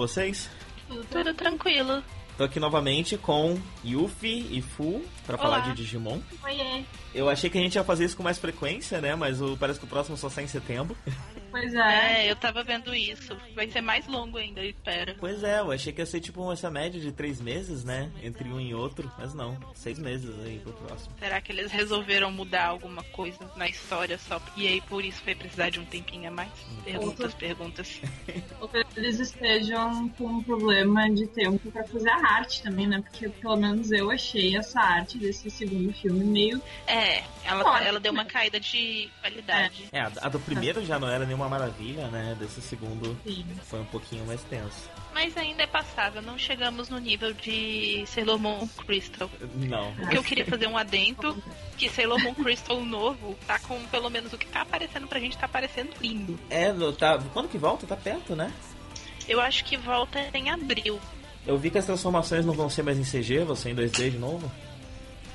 vocês? Tudo tranquilo. Tô aqui novamente com Yuffie e Fu pra Olá. falar de Digimon. Oiê. Eu achei que a gente ia fazer isso com mais frequência, né? Mas o, parece que o próximo só sai em setembro. Pois é. É, eu tava vendo isso. Vai ser mais longo ainda, espera. Pois é, eu achei que ia ser tipo essa média de três meses, né? Entre um e outro. Mas não, seis meses aí pro próximo. Será que eles resolveram mudar alguma coisa na história só? E aí por isso vai precisar de um tempinho a mais? Perguntas, perguntas. Ou que eles estejam com um problema de tempo pra fazer a arte também, né? Porque pelo menos eu achei essa arte desse segundo filme meio. É, ela, ela deu uma caída de qualidade. É, a, a do primeiro já não era nenhuma maravilha, né? Desse segundo Assim. foi um pouquinho mais tenso. Mas ainda é passável, não chegamos no nível de Sailor Moon Crystal. Não. O que eu queria fazer um adendo, que Sailor Moon Crystal novo tá com, pelo menos o que tá aparecendo pra gente, tá aparecendo lindo. É, tá, quando que volta? Tá perto, né? Eu acho que volta em abril, Eu vi que as transformações não vão ser mais em CG, vão ser em 2D de novo.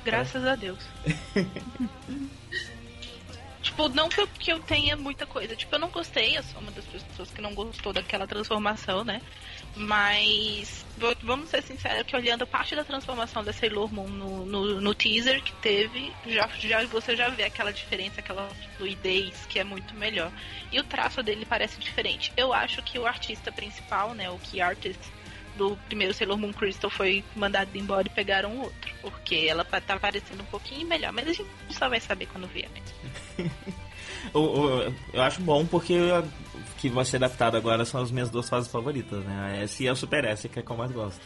graças a Deus. Tipo, não que eu, tenha muita coisa. Tipo, eu não gostei, eu sou uma das pessoas que não gostou daquela transformação, né? Mas vamos ser sinceros que olhando parte da transformação da Sailor Moon no, no, no teaser que teve, já, já você já vê aquela diferença, aquela fluidez que é muito melhor. E o traço dele parece diferente. Eu acho que o artista principal, né, o key artist do primeiro Sailor Moon Crystal foi mandado embora e pegaram outro. Porque ela tá parecendo um pouquinho melhor. Mas a gente só vai saber quando vier mesmo. O- o- eu acho bom porque a- que vai ser adaptado agora são as minhas duas fases favoritas, né? A S e a Super S, que é que eu mais gosto.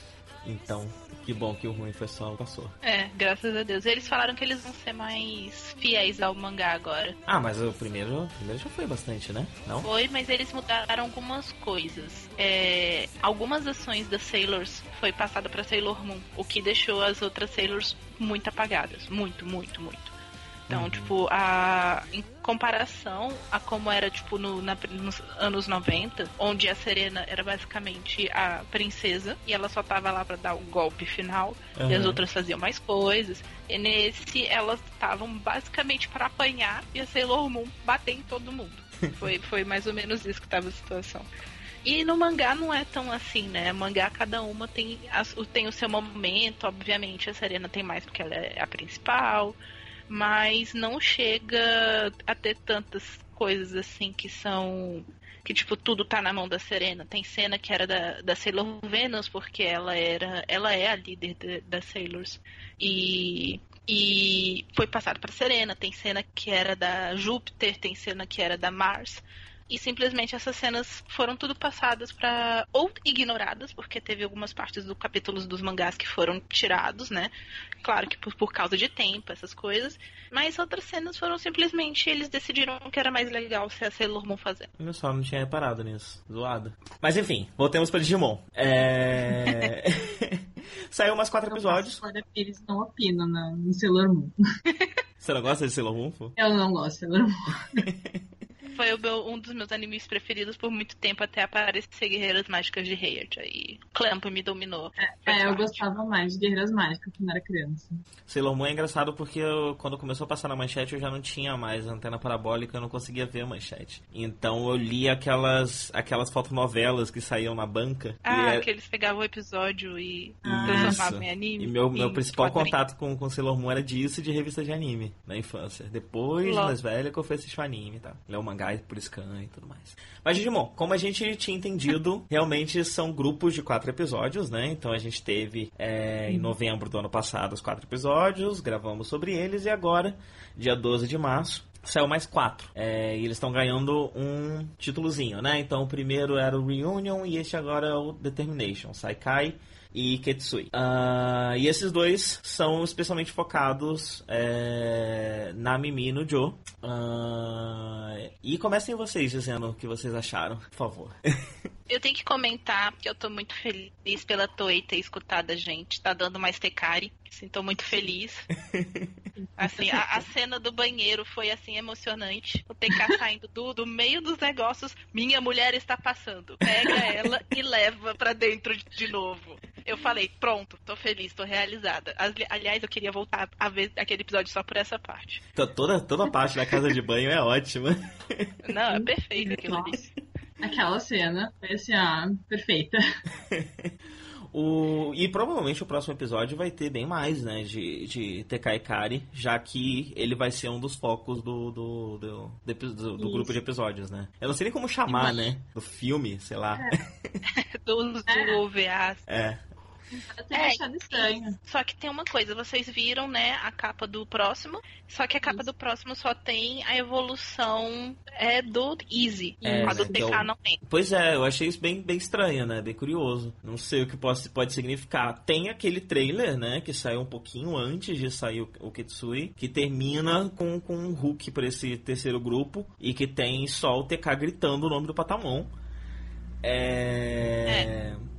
Então, que bom que o ruim foi só passou. É, graças a Deus. Eles falaram que eles vão ser mais fiéis ao mangá agora. Ah, mas o primeiro, o primeiro já foi bastante, né? Não? Foi, mas eles mudaram algumas coisas. É, algumas ações das Sailors foi passada pra Sailor Moon, o que deixou as outras Sailors muito apagadas. Muito, muito, muito. Então, tipo, a, em comparação a como era, tipo, no, na- nos anos 90, onde a Serena era basicamente a princesa e ela só tava lá pra dar o golpe final e as Aham. outras faziam mais coisas. E nesse, elas estavam basicamente pra apanhar e a Sailor Moon bater em todo mundo. foi, foi mais ou menos isso que tava a situação. E no mangá não é tão assim, né? Mangá cada uma tem, o- tem o seu momento, obviamente a Serena tem mais porque ela é a principal, mas não chega a ter tantas coisas assim que são. Que, tipo, tudo tá na mão da Serena. Tem cena que era da, da Sailor Venus, porque ela era. Ela é a líder de- das Sailors. E. E foi passado pra Serena. Tem cena que era da Júpiter, tem cena que era da Mars. E simplesmente essas cenas foram tudo passadas pra ou ignoradas, porque teve algumas partes do capítulos dos mangás que foram tirados, né? Claro que por, por causa de tempo, essas coisas. Mas outras cenas foram simplesmente eles decidiram que era mais legal ser a Sailor Moon fazendo. Eu só não tinha reparado nisso. Zoado. Mas enfim, voltemos pra Digimon. É... Saiu umas quatro episódios. Glória Pires não opina na, no Sailor Moon. Você não gosta de Sailor Moon? Fu? Eu não gosto de Sailor Moon. Foi o meu- um dos meus animes preferidos por muito tempo até aparecer Guerreiras Mágicas de Heart. Aí Clamp me dominou. É, eu gostava mais de Guerreiras Mágicas quando era criança. Sailor Moon é engraçado porque eu- quando começou a passar na manchete eu já não tinha mais antena parabólica, eu não conseguia ver a manchete. Então eu li aquelas aquelas fotonovelas que saíam na banca. Ah, e é- que eles pegavam o episódio e Ah, transformavam em anime. E meu, meu principal quadrinho. contato com, com Sailor Moon era disso e de revista de anime na infância. Depois, Lol. mais velha, que eu fui assistir o anime, tá? Ler o mangá por scan e tudo mais. Mas, Digimon, como a gente tinha entendido, realmente são grupos de quatro episódios, né? Então a gente teve é, em novembro do ano passado os quatro episódios, gravamos sobre eles e agora, dia 12 de março, Saiu mais quatro. É, e eles estão ganhando um títulozinho, né? Então o primeiro era o Reunion e este agora é o Determination. Saikai e Ketsui. Ah, e esses dois são especialmente focados é, na Mimi e no Joe. Ah, e comecem vocês dizendo o que vocês acharam, por favor. Eu tenho que comentar que eu tô muito feliz pela Toei ter escutado a gente. Tá dando mais Tecari. Tô muito feliz. Assim, a, a cena do banheiro foi assim emocionante. O TK saindo do, do meio dos negócios. Minha mulher está passando. Pega ela e leva pra dentro de, novo. Eu falei, pronto, tô feliz, tô realizada. Aliás, eu queria voltar a ver aquele episódio só por essa parte. Toda, toda a parte da casa de banho é ótima. Não, é perfeito aquilo ali. Aquela cena foi assim, ah, perfeita. O, e provavelmente o próximo episódio vai ter bem mais, né, de, de Tekai Kari, já que ele vai ser um dos focos do, do, do, do, do grupo de episódios, né? Eu não sei nem como chamar, né? Do filme, sei lá. É. do, do. OVA. É. Eu é, achado estranho. Só que tem uma coisa, vocês viram, né, a capa do próximo, só que a capa Isso. do próximo só tem a evolução é, do Easy. É, a do TK então, não tem. Pois é, eu achei isso bem, bem estranho, né? Bem curioso. Não sei o que pode, pode significar. Tem aquele trailer, né, que saiu um pouquinho antes de sair o, o Kitsui, que termina com, com um hook para esse terceiro grupo e que tem só o TK gritando o nome do Patamon. É... é.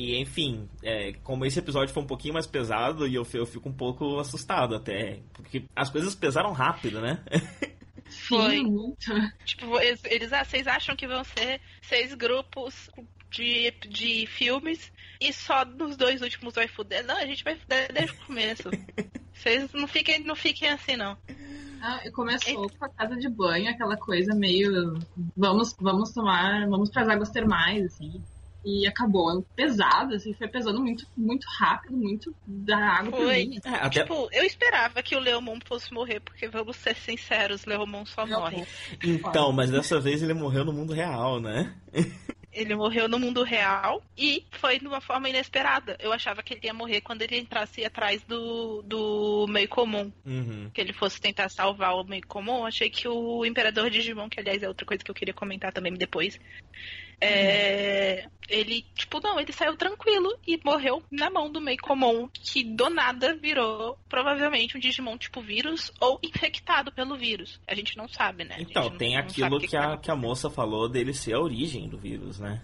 E enfim, é, como esse episódio foi um pouquinho mais pesado, e eu, eu fico um pouco assustado até. Porque as coisas pesaram rápido, né? Foi. muito. Tipo, eles, eles ah, vocês acham que vão ser seis grupos de, de filmes e só nos dois últimos vai fuder? Não, a gente vai fuder desde o começo. Vocês não fiquem, não fiquem assim, não. Ah, começou com a casa de banho, aquela coisa meio. Vamos, vamos tomar. Vamos para as águas termais, assim e acabou pesado, assim, foi pesando muito, muito rápido, muito da água foi. Mim, é, até... Tipo, eu esperava que o Leomon fosse morrer, porque vamos ser sinceros, Leomon só morre. Então, mas dessa vez ele morreu no mundo real, né? Ele morreu no mundo real e foi de uma forma inesperada. Eu achava que ele ia morrer quando ele entrasse atrás do, do meio comum. Uhum. Que ele fosse tentar salvar o meio comum. Achei que o Imperador Digimon, que aliás é outra coisa que eu queria comentar também depois, é, ele, tipo, não, ele saiu tranquilo e morreu na mão do meio comum, que do nada virou provavelmente um Digimon tipo vírus ou infectado pelo vírus. A gente não sabe, né? Então, tem não, aquilo que, que, a, que a moça falou dele ser a origem do vírus, né?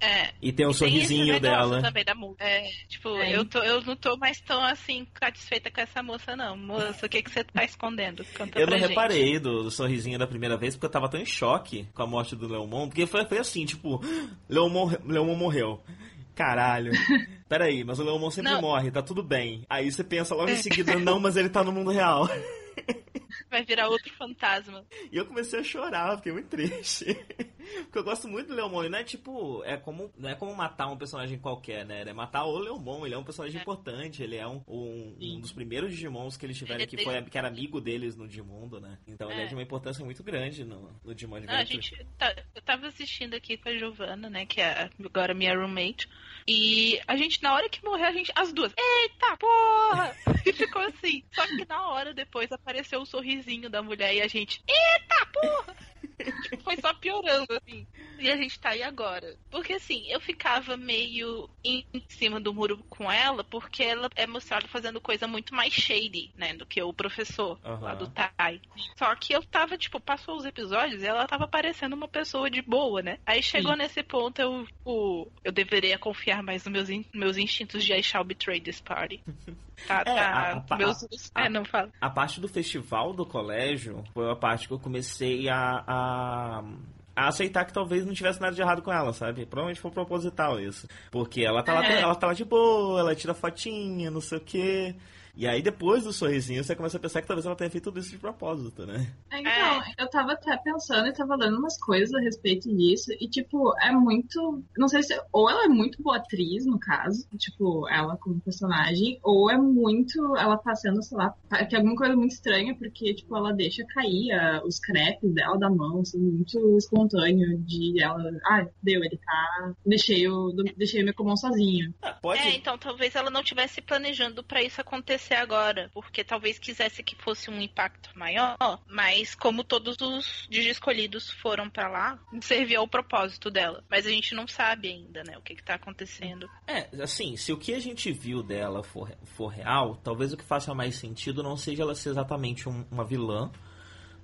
É. E tem o um sorrisinho dela. Também da música. É, tipo, é. Eu, tô, eu não tô mais tão assim satisfeita com essa moça, não. Moça, o que, que você tá escondendo? Conta eu não gente. reparei do, do, sorrisinho da primeira vez, porque eu tava tão em choque com a morte do Leomon, porque foi, foi assim, tipo, Leomon, Leomon morreu. Caralho. Peraí, mas o Leomon sempre não. morre, tá tudo bem. Aí você pensa logo em seguida, não, mas ele tá no mundo real. Vai virar outro fantasma. E eu comecei a chorar, fiquei muito triste. Porque eu gosto muito do Leomon. Não é tipo. É como, não é como matar um personagem qualquer, né? É matar o Leomon. Ele é um personagem é. importante. Ele é um, um, um, dos primeiros Digimons que eles tiveram ele que, foi, que era amigo deles no Digimundo, né? Então é. ele é de uma importância muito grande no, no Digimon Adventure. a gente, tá, eu tava assistindo aqui com a Giovanna, né? Que é agora minha roommate. E a gente, na hora que morreu, a gente. As duas. Eita porra! E ficou assim. Só que na hora depois apareceu o sorrisinho da mulher e a gente. Eita porra! tipo, foi só piorando, assim. E a gente tá aí agora. Porque assim, eu ficava meio em cima do muro com ela, porque ela é mostrada fazendo coisa muito mais shady, né? Do que o professor uhum. lá do Tai. Só que eu tava, tipo, passou os episódios e ela tava parecendo uma pessoa de boa, né? Aí chegou Sim. nesse ponto, eu, o, eu deveria confiar mais nos meus, in, meus instintos de I shall betray this party. Tá, é, tá. A, meus, a, é, não fala. A parte do festival do colégio foi a parte que eu comecei a, a a aceitar que talvez não tivesse nada de errado com ela, sabe? Provavelmente foi proposital isso. Porque ela tá lá, é. ela tá lá de boa, ela tira fotinha, não sei o quê. E aí, depois do sorrisinho, você começa a pensar que talvez ela tenha feito tudo isso de propósito, né? É, então, é. eu tava até pensando e tava lendo umas coisas a respeito disso. E, tipo, é muito. Não sei se. Ou ela é muito boa atriz, no caso, tipo, ela como personagem, ou é muito. Ela tá sendo, sei lá, que é alguma coisa muito estranha, porque, tipo, ela deixa cair a, os crepes dela da mão, assim, muito espontâneo, de ela. Ah, deu, ele tá. Deixei o, deixei o meu comum sozinho. Ah, pode. É, então talvez ela não tivesse planejando para isso acontecer acontecer agora, porque talvez quisesse que fosse um impacto maior, mas como todos os escolhidos foram para lá, serviu ao propósito dela. Mas a gente não sabe ainda, né, o que, que tá acontecendo. É, assim, se o que a gente viu dela for, for real, talvez o que faça mais sentido não seja ela ser exatamente um, uma vilã,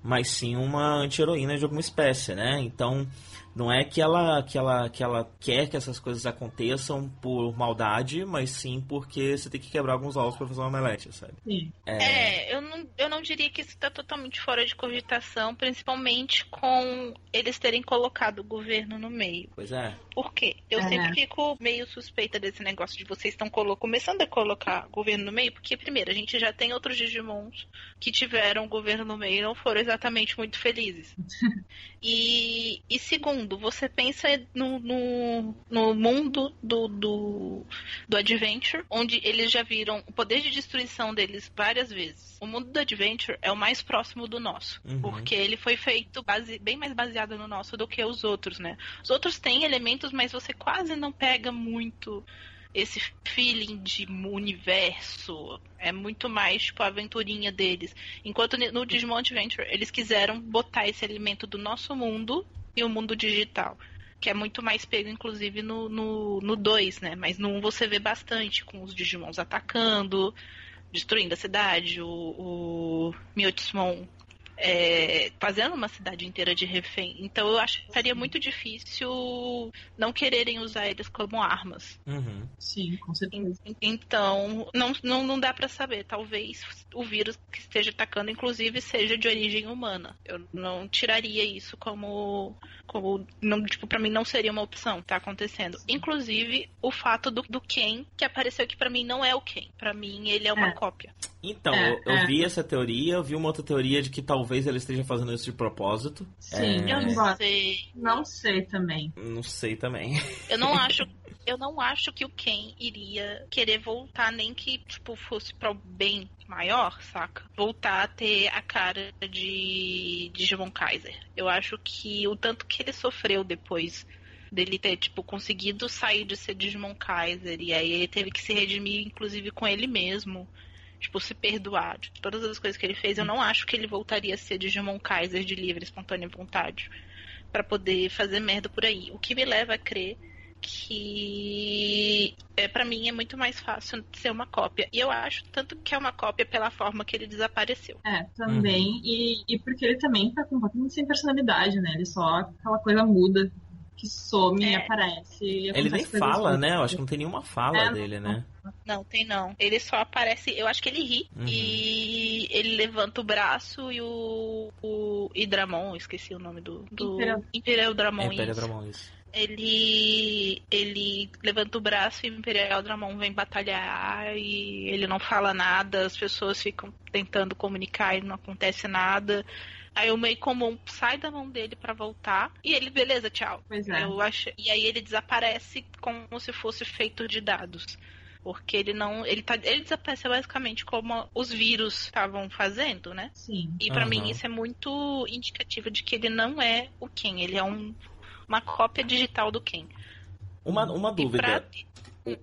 mas sim uma anti-heroína de alguma espécie, né? Então, Não é que ela, que ela, que ela quer que essas coisas aconteçam por maldade, mas sim porque você tem que quebrar alguns ovos pra fazer uma omelete, sabe? Sim. É, eu, não, eu não diria que isso tá totalmente fora de cogitação, principalmente com eles terem colocado o governo no meio. Pois é. Por quê? Eu É. sempre fico meio suspeita desse negócio de vocês estão colo- começando a colocar governo no meio, porque, primeiro, a gente já tem outros Digimons que tiveram governo no meio e não foram exatamente muito felizes. e, e segundo, você pensa no, no, no mundo do, do, do Adventure, onde eles já viram o poder de destruição deles várias vezes. O mundo do Adventure é o mais próximo do nosso, Uhum. porque ele foi feito base- bem mais baseado no nosso do que os outros, né? Os outros têm elementos, mas você quase não pega muito esse feeling de universo. É muito mais, tipo, a aventurinha deles. Enquanto no Digimon Adventure, eles quiseram botar esse elemento do nosso mundo e o mundo digital. Que é muito mais pego, inclusive, no 2, no, no dois, né? Mas no 1 você vê bastante, com os Digimons atacando, destruindo a cidade, o, o Mewtwo é, fazendo uma cidade inteira de refém. Então eu acho que estaria muito difícil não quererem usar eles como armas. Uhum. Sim, com certeza. Então, não, não, não dá pra saber. Talvez o vírus que esteja atacando, inclusive, seja de origem humana. Eu não tiraria isso como. como não, tipo, pra mim não seria uma opção, tá acontecendo. Inclusive, o fato do, do Ken, que apareceu que pra mim não é o Ken. Pra mim, ele é uma É. cópia. Então, É, eu, eu é. vi essa teoria, eu vi uma outra teoria de que talvez ele esteja fazendo isso de propósito. Sim, É. Eu não sei. Não sei também. Não sei também. Eu não acho. Eu não acho que o Ken iria querer voltar, nem que, tipo, fosse para o bem maior, saca? Voltar a ter a cara de Digimon Kaiser. Eu acho que o tanto que ele sofreu depois dele ter, tipo, conseguido sair de ser Digimon Kaiser, e aí ele teve que se redimir, inclusive, com ele mesmo. Tipo, se perdoar de todas as coisas que ele fez. Eu não acho que ele voltaria a ser Digimon Kaiser de livre, espontânea vontade. Pra poder fazer merda por aí. O que me leva a crer que é para mim é muito mais fácil ser uma cópia. E eu acho tanto que é uma cópia pela forma que ele desapareceu. É, também. E, e porque ele também tá completamente sem personalidade, né? Ele só aquela coisa muda que some e É. aparece. e Ele acontece nem fala, né? Eu acho que não tem nenhuma fala É, dele, né? Não, tem não. Ele só aparece, eu acho que ele ri Uhum. e ele levanta o braço e o, o Hidramon, esqueci o nome do, do Imperial- Imperial Dramon. É, isso. Dramon, isso. ele ele levanta o braço e o Imperial Dramon vem batalhar e ele não fala nada, as pessoas ficam tentando comunicar e não acontece nada. Aí o meio comum sai da mão dele pra voltar e ele, beleza, tchau. Pois é. Eu acho, e aí ele desaparece como se fosse feito de dados. Porque ele não. Ele, tá, ele desaparece basicamente como os vírus estavam fazendo, né? Sim. E pra Aham. mim isso é muito indicativo de que ele não é o Ken, ele é um, uma cópia digital do Ken. Uma, uma E dúvida. pra-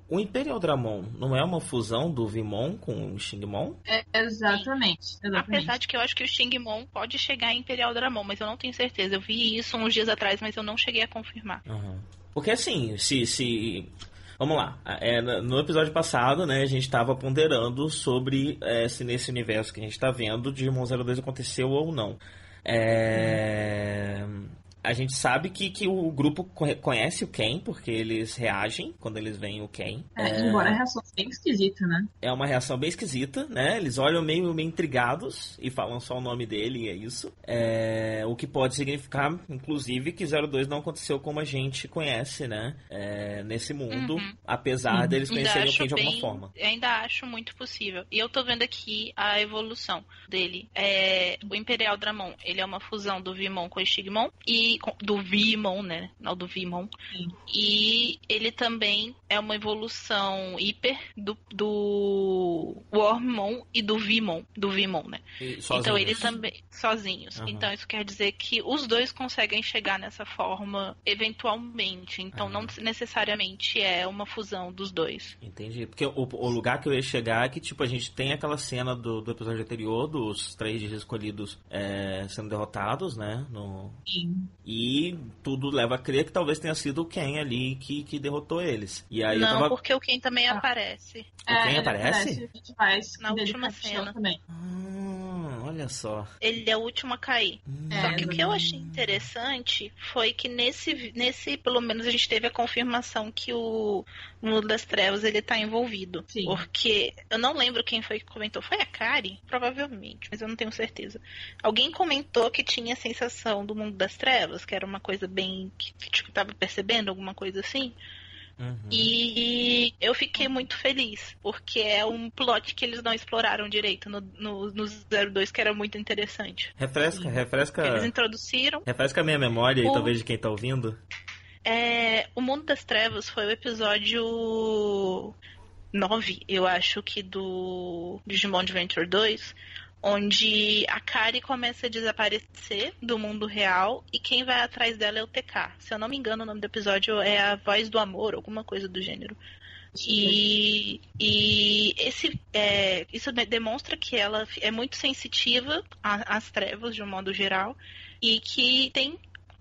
O Imperial Dramon não é uma fusão do Vimon com o Xingmon? É, exatamente. Exatamente. apesar de que eu acho que o Xingmon pode chegar em Imperial Dramon, mas eu não tenho certeza. Eu vi isso uns dias atrás, mas eu não cheguei a confirmar. Aham. Porque assim, se. se... Vamos lá. É, no episódio passado, né, a gente tava ponderando sobre é, se nesse universo que a gente tá vendo, Digimon 02 aconteceu ou não. É, A gente sabe que, que o grupo co- conhece o Ken, porque eles reagem quando eles veem o Ken. É, Embora a reação seja bem esquisita, né? É uma reação bem esquisita, né? Eles olham meio, meio intrigados e falam só o nome dele e é isso. É, o que pode significar, inclusive, que 02 não aconteceu como a gente conhece, né? É, nesse mundo, Uhum. apesar Uhum. deles Ainda conhecerem o acho Ken de alguma bem- forma. Ainda acho muito possível. E eu tô vendo aqui a evolução dele. É, o Imperial Dramon, ele é uma fusão do Vimon com o Stigmon. E, do Vimon, né? Não do Vimon. Sim. E ele também é uma evolução hiper do, do Wormmon e do Vimon. Do Vimon, né? E Então ele também. Sozinhos. Aham. Então isso quer dizer que os dois conseguem chegar nessa forma eventualmente. Então Aham. não necessariamente é uma fusão dos dois. Entendi. Porque o, o lugar que eu ia chegar é que, tipo, a gente tem aquela cena do, do episódio anterior, dos três escolhidos é, sendo derrotados, né? No, Sim. E tudo leva a crer que talvez tenha sido o Ken ali que, que derrotou eles. E aí não, tava. porque o Ken também Ah. aparece. O Ken ele aparece? A gente faz Na última cena. Também. Ah, olha só. Ele é o último a cair. Hum. Só É, que o que eu achei interessante foi que nesse, nesse, pelo menos a gente teve a confirmação que o Mundo das Trevas ele tá envolvido. Sim. Porque eu não lembro quem foi que comentou. Foi a Kari? Provavelmente, mas eu não tenho certeza. Alguém comentou que tinha a sensação do Mundo das Trevas, que era uma coisa bem. que, que tipo, tava percebendo, alguma coisa assim. Uhum. E eu fiquei muito feliz, porque é um plot que eles não exploraram direito no, no, no 02, que era muito interessante. Refresca, refresca. Eles introduziram. Refresca a minha memória O- talvez, de quem tá ouvindo. É, o Mundo das Trevas foi o episódio 9, eu acho que do Digimon Adventure 2, onde a Kari começa a desaparecer do mundo real e quem vai atrás dela é o TK. Se eu não me engano, o nome do episódio é A Voz do Amor, alguma coisa do gênero. E, e esse, é, isso de- demonstra que ela é muito sensitiva às trevas, de um modo geral, e que tem,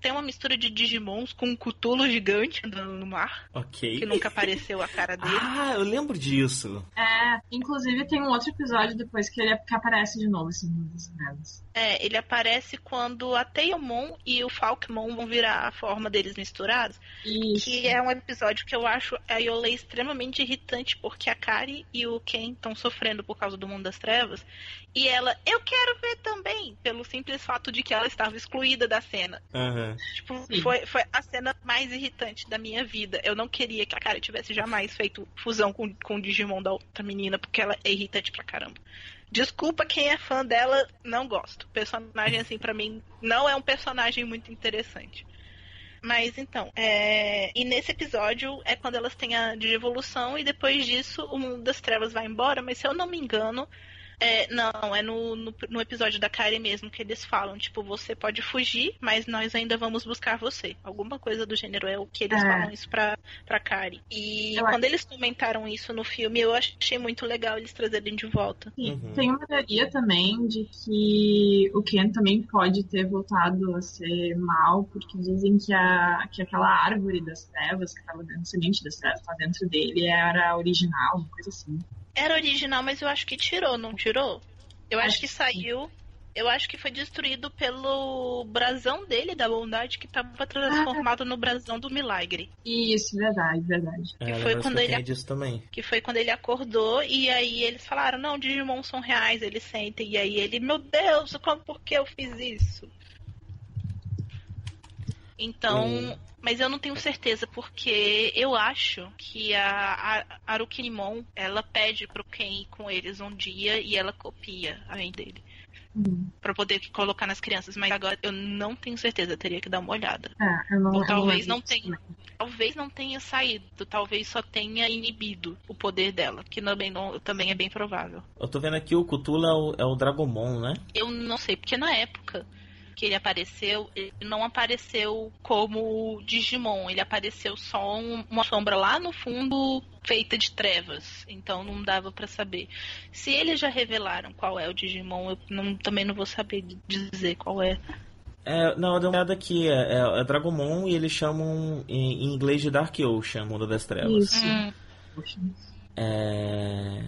tem uma mistura de Digimons com um cutulo gigante andando no mar, Ok. que nunca apareceu a cara dele. Ah, eu lembro disso. É, inclusive tem um outro episódio depois que ele que aparece de novo, assim, nas trevas. É, ele aparece quando a Tailmon e o Falkmon vão virar a forma deles misturados. Isso. Que é um episódio que eu acho a Yolei extremamente irritante, porque a Kari e o Ken estão sofrendo por causa do mundo das trevas. E ela, eu quero ver também, pelo simples fato de que ela estava excluída da cena. Aham. Tipo, Sim. foi, foi a cena mais irritante da minha vida. Eu não queria que a Kari tivesse jamais feito fusão com, com o Digimon da outra menina, porque ela é irritante pra caramba. Desculpa quem é fã dela, não gosto. O personagem, assim, pra mim, não é um personagem muito interessante. Mas então, é... e nesse episódio é quando elas têm a de evolução e depois disso o mundo das trevas vai embora, mas se eu não me engano, é... não, é no, no, no episódio da Kari mesmo que eles falam, tipo, você pode fugir, mas nós ainda vamos buscar você. Alguma coisa do gênero é o que eles É. falam isso pra, pra Kari. E Eu quando eles comentaram isso no filme, eu achei muito legal eles trazerem de volta. Uhum. Tem uma teoria também de que o Ken também pode ter voltado a ser mal, porque dizem que, a, que aquela árvore das trevas, que estava dentro, semente das trevas, tá dentro dele, era original, uma coisa assim. Era original, mas eu acho que tirou, não tirou? Eu acho Acho que saiu. Eu acho que foi destruído pelo brasão dele, da bondade, que estava transformado no brasão do milagre. Isso, verdade, verdade. É, Que eu foi lembro quando que ele- disso também. Que foi quando ele acordou e aí eles falaram, não, Digimon são reais, eles sentem. E aí ele, meu Deus, como, por que eu fiz isso? Então, Hum. Mas eu não tenho certeza, porque eu acho que a, a Arukinimon, ela pede pro Ken ir com eles um dia e ela copia a mãe dele. Uhum. Pra poder colocar nas crianças, mas agora eu não tenho certeza, teria que dar uma olhada. É, eu não, Ou eu talvez não disso tenha. também. Talvez não tenha saído, talvez só tenha inibido o poder dela, que também, não, também é bem provável. Eu tô vendo aqui o Cthulhu é o, é o Dragomon, né? Eu não sei, porque na época que ele apareceu, ele não apareceu como Digimon, ele apareceu só um- uma sombra lá no fundo feita de trevas, então não dava pra saber. Se eles já revelaram qual é o Digimon, eu não- também não vou saber dizer qual é. É, não, eu dei uma olhada aqui, é, é, é Dragomon e eles chamam em, em inglês de Dark Ocean, Mundo das Trevas. Isso. Hum. É,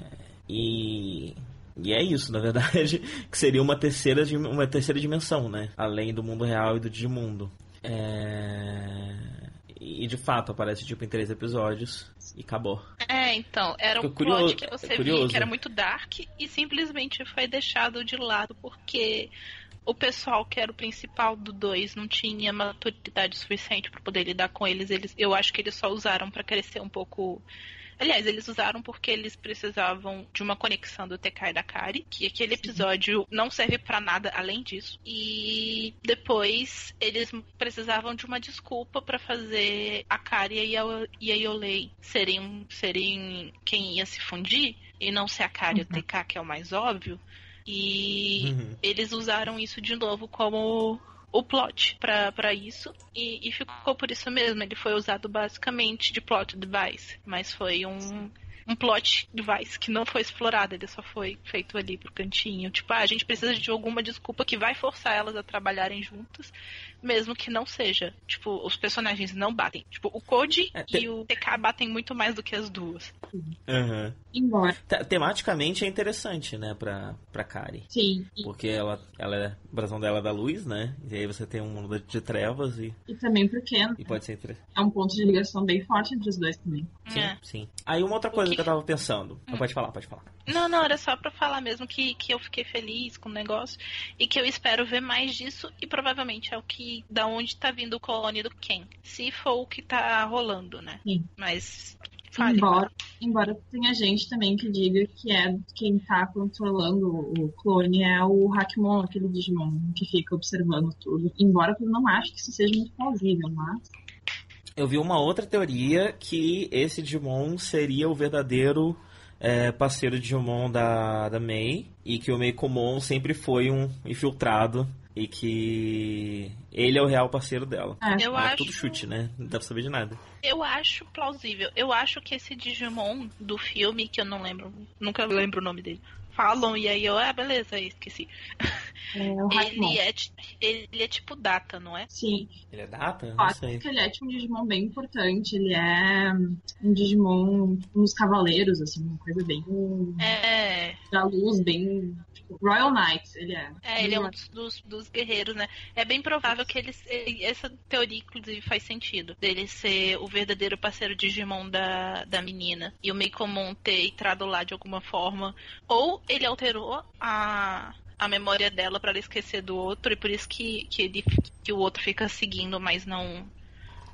e, e é isso, na verdade, que seria uma terceira, uma terceira dimensão, né? Além do mundo real e do Digimundo. É, e de fato aparece tipo em três episódios e acabou. É, então, era um curioso- plot que você via curioso. que era muito dark e simplesmente foi deixado de lado porque o pessoal que era o principal do 2 não tinha maturidade suficiente para poder lidar com eles. eles. Eu acho que eles só usaram para crescer um pouco. Aliás, eles usaram porque eles precisavam de uma conexão do TK e da Kari, que aquele episódio não serve pra nada além disso. E depois eles precisavam de uma desculpa pra fazer a Kari e a, e a Yolei serem, serem quem ia se fundir e não ser a Kari e o TK, que é o mais óbvio. E Uhum. eles usaram isso de novo como o plot pra isso e, e ficou por isso mesmo. Ele foi usado basicamente de plot device, mas foi um um plot device que não foi explorado, ele só foi feito ali pro cantinho. Tipo, ah, a gente precisa de alguma desculpa que vai forçar elas a trabalharem juntas, mesmo que não seja. Tipo, os personagens não batem. Tipo, o Code É, te- e o TK batem muito mais do que as duas. Uhum. Embora. Tematicamente é interessante, né, pra, pra Kari. Sim. Porque ela, ela é, a brasão dela é da luz, né? E aí você tem um mundo de trevas e. E também porque e pode ser interessante. é um ponto de ligação bem forte entre os dois também. Sim, É. sim. Aí uma outra coisa que- que... eu tava pensando. Hum. Pode falar, pode falar. Não, não, era só pra falar mesmo que, que eu fiquei feliz com o negócio e que eu espero ver mais disso e provavelmente é o que da onde tá vindo o clone do Ken. Se for o que tá rolando, né? Sim. Mas fale. Embora, embora tenha gente também que diga que é quem tá controlando o clone é o Hackmon, aquele Digimon que fica observando tudo. Embora eu não acho que isso seja muito plausível, mas. Eu vi uma outra teoria que esse Digimon seria o verdadeiro é, parceiro Digimon da, da Mei e que o Meikomon sempre foi um infiltrado e que ele é o real parceiro dela. É, Eu é acho- tudo chute, né? Não dá pra saber de nada. Eu acho plausível. Eu acho que esse Digimon do filme, que eu não lembro, nunca lembro o nome dele. Falam e aí eu, ah, beleza, esqueci. é. Ele é, ele é tipo data, não é? Sim, Ele é data? eu Não acho sei. que ele é tipo um Digimon bem importante. Ele é um Digimon uns cavaleiros, assim, uma coisa bem É, da luz, bem. Royal Knights, ele é. É, ele é um dos, dos, guerreiros, né? É bem provável que ele, essa teoria, inclusive, faz sentido. Dele ser o verdadeiro parceiro Digimon da, da menina. E o Meikomon ter entrado lá de alguma forma. Ou ele alterou a, a memória dela pra ela esquecer do outro. E por isso que, que, ele, que o outro fica seguindo, mas não,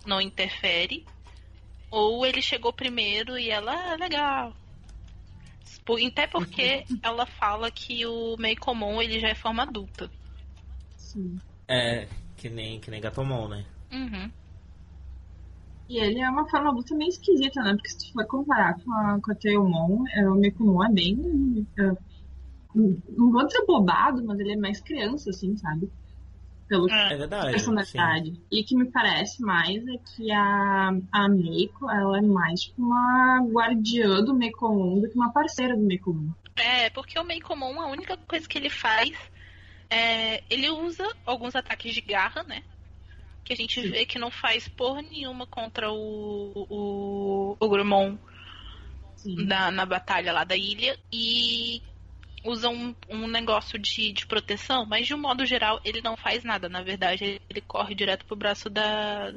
não interfere. Ou ele chegou primeiro e ela, ah, legal. Por- Até porque ela fala que o Meikomon ele já é forma adulta. Sim. É, que nem, que nem Gatomon, né? Uhum. E ele é uma forma adulta meio esquisita, né? Porque se tu for comparar com a, com a Teomon, é, o Mekumon é bem. é, não vou dizer bobado, mas ele é mais criança, assim, sabe? Pelo É É. verdade. sim. personalidade. E o que me parece mais é que a, a Meiko, ela é mais tipo uma guardiã do Mekomon do que uma parceira do Mekomon. É, porque o Meikomon, a única coisa que ele faz é. Ele usa alguns ataques de garra, né? Que a gente Sim. vê que não faz porra nenhuma contra o. o. o Grumon Sim. na, na batalha lá da ilha. E usa um, um negócio de, de proteção, mas de um modo geral ele não faz nada. Na verdade, ele, ele corre direto pro braço da.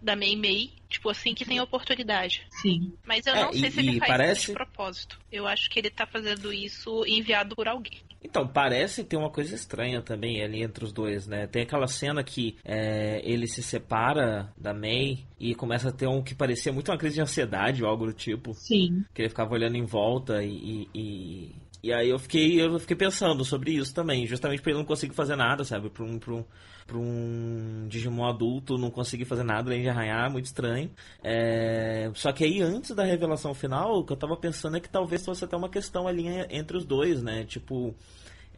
da Mei Mei, tipo assim que tem oportunidade. Sim. Mas eu É, não sei e- se ele faz parece- isso de propósito. Eu acho que ele tá fazendo isso enviado por alguém. Então, parece ter uma coisa estranha também ali entre os dois, né? Tem aquela cena que é, ele se separa da May e começa a ter um que parecia muito uma crise de ansiedade ou algo do tipo. Sim. Que ele ficava olhando em volta e. e, e- e aí eu fiquei, eu fiquei pensando sobre isso também, justamente pra ele não conseguir fazer nada, sabe? Pra um, pra um, pra um Digimon adulto não conseguir fazer nada além de arranhar, muito estranho. É, Só que aí antes da revelação final, o que eu tava pensando é que talvez fosse até uma questão ali entre os dois, né? Tipo,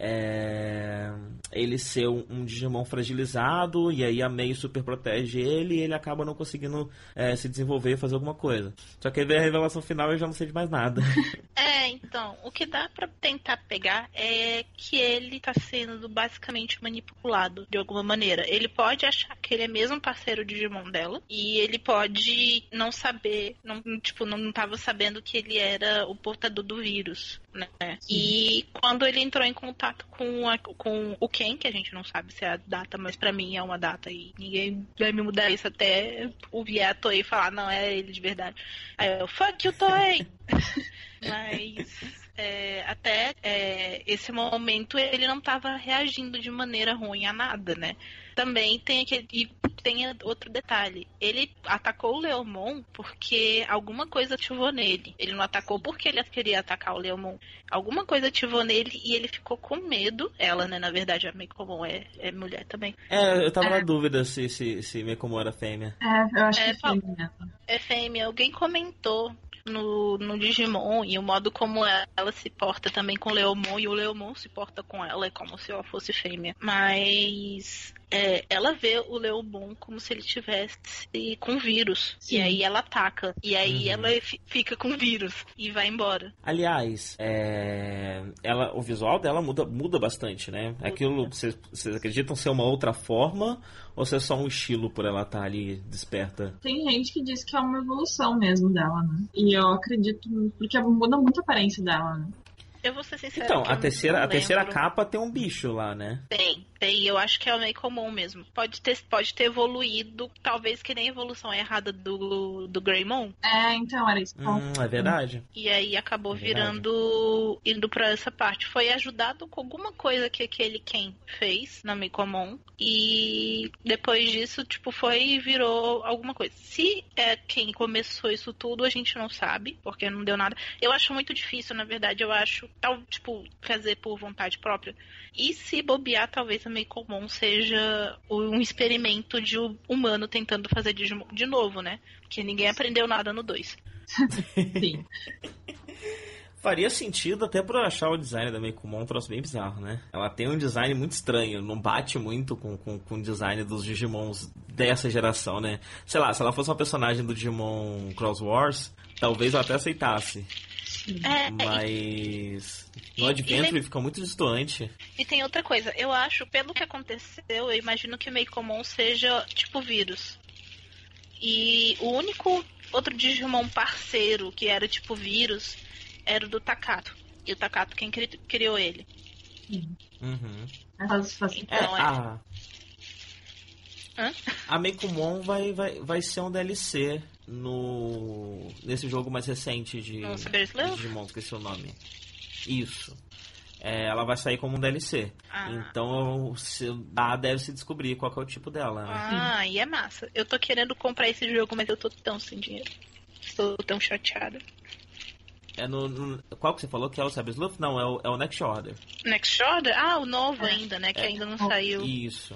é, ele ser um, um Digimon fragilizado e aí a Mei super protege ele e ele acaba não conseguindo é, se desenvolver e fazer alguma coisa. Só que aí vem a revelação final e eu já não sei de mais nada. É, então, o que dá pra tentar pegar é que ele tá sendo basicamente manipulado de alguma maneira. Ele pode achar que ele é mesmo parceiro Digimon dela e ele pode não saber, não, tipo, não tava sabendo que ele era o portador do vírus, né? E quando ele entrou em contato com, a- com o Ken, que a gente não sabe se é a data, mas pra mim é uma data e ninguém vai me mudar isso até ouvir a Toei falar, não, é ele de verdade. Aí eu, fuck you, Toei! Mas é, até é, esse momento ele não estava reagindo de maneira ruim a nada, né? Também tem aquele. E tem outro detalhe. Ele atacou o Leomon porque alguma coisa ativou nele. Ele não atacou porque ele queria atacar o Leomon. Alguma coisa ativou nele e ele ficou com medo. Ela, né? Na verdade, a Meikomon é, é mulher também. É, eu tava na dúvida se, se, se Mekomo era fêmea. É, eu acho É, que Paulo. sim, mesmo. É fêmea. Alguém comentou no, no Digimon e o modo como ela, se porta também com o Leomon e o Leomon se porta com ela é como se ela fosse fêmea. Mas é, ela vê o Leomon como se ele tivesse com vírus. Sim. E aí ela ataca. E aí Uhum. ela fi- fica com vírus e vai embora. Aliás, é, ela, o visual dela muda, muda bastante, né? Aquilo, vocês, acreditam ser uma outra forma ou ser só um estilo por ela estar ali desperta? Tem gente que diz que é uma evolução mesmo dela, né? E E eu acredito, porque muda muito a aparência dela, né? Eu vou ser sincera. Então, a terceira, a terceira capa tem um bicho lá, né? Tem, tem. Eu acho que é meio comum mesmo. Pode ter, pode ter evoluído, talvez que nem a evolução errada do, do Greymon. É, então, era isso. Hum, é verdade. E aí acabou É virando. indo pra essa parte. Foi ajudado com alguma coisa que aquele Ken fez na Meikomon. E depois disso, tipo, foi e virou alguma coisa. Se é quem começou isso tudo, a gente não sabe, porque não deu nada. Eu acho muito difícil, na verdade, eu acho, tal, tipo, fazer por vontade própria. E se bobear, talvez a Meikomon seja um experimento de um humano tentando fazer Digimon de novo, né? Porque ninguém aprendeu nada no 2. Sim. Faria sentido até por eu achar o design da Meikumon um troço bem bizarro, né? Ela tem um design muito estranho, não bate muito com, com, com o design dos Digimons dessa geração, né? Sei lá, se ela fosse uma personagem do Digimon Cross Wars, talvez eu até aceitasse. É, e- Mas no e- Adventure e- fica muito distante. E tem outra coisa, eu acho, pelo que aconteceu, eu imagino que o Meikomon seja tipo vírus. E o único outro Digimon parceiro que era tipo vírus era o do Takato. E o Takato quem cri- criou ele. Uhum. Faz, faz... É, Então, é. a, Hã? a Meikumon vai, vai, vai ser um DLC no nesse jogo mais recente de, No de Digimon, esqueci o nome. Isso. É, ela vai sair como um DLC. Ah. Então se, ah, deve se descobrir qual que é o tipo dela. né? Ah, e é massa. Eu tô querendo comprar esse jogo, mas eu tô tão sem dinheiro. Estou tão chateada. É no, no- Qual que você falou que é o Cyber Sleuth? Não, é o, é o Next Order. Next Order? Ah, o novo É. ainda, né? Que É. ainda não saiu. Isso.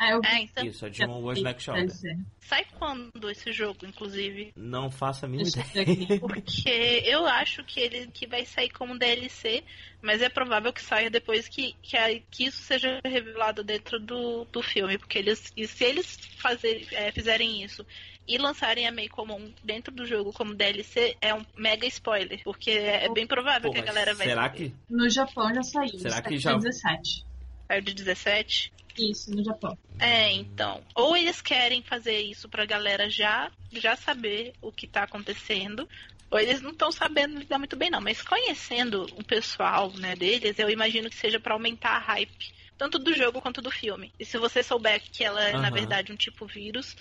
É, eu É, então. Isso, é Digimon World Next Order. Deve ser. Sai quando esse jogo, inclusive? Não faço a mínima ideia. Porque eu acho que ele que vai sair como DLC, mas é provável que saia depois que, que, a- que isso seja revelado dentro do, do filme. Porque eles. E se eles fazer, é, fizerem isso e lançarem a Mei comum dentro do jogo como DLC, é um mega spoiler. Porque é bem provável Pô, que a galera vai. será saber. que. No Japão já saiu. Será que dia já- 17. Saiu de 17. Isso, no Japão. É, então. Ou eles querem fazer isso pra galera já, já saber o que tá acontecendo. Ou eles não estão sabendo lidar muito bem, não. Mas conhecendo o pessoal né, deles, eu imagino que seja pra aumentar a hype. Tanto do jogo quanto do filme. E se você souber que ela é, na Aham. verdade, um tipo vírus,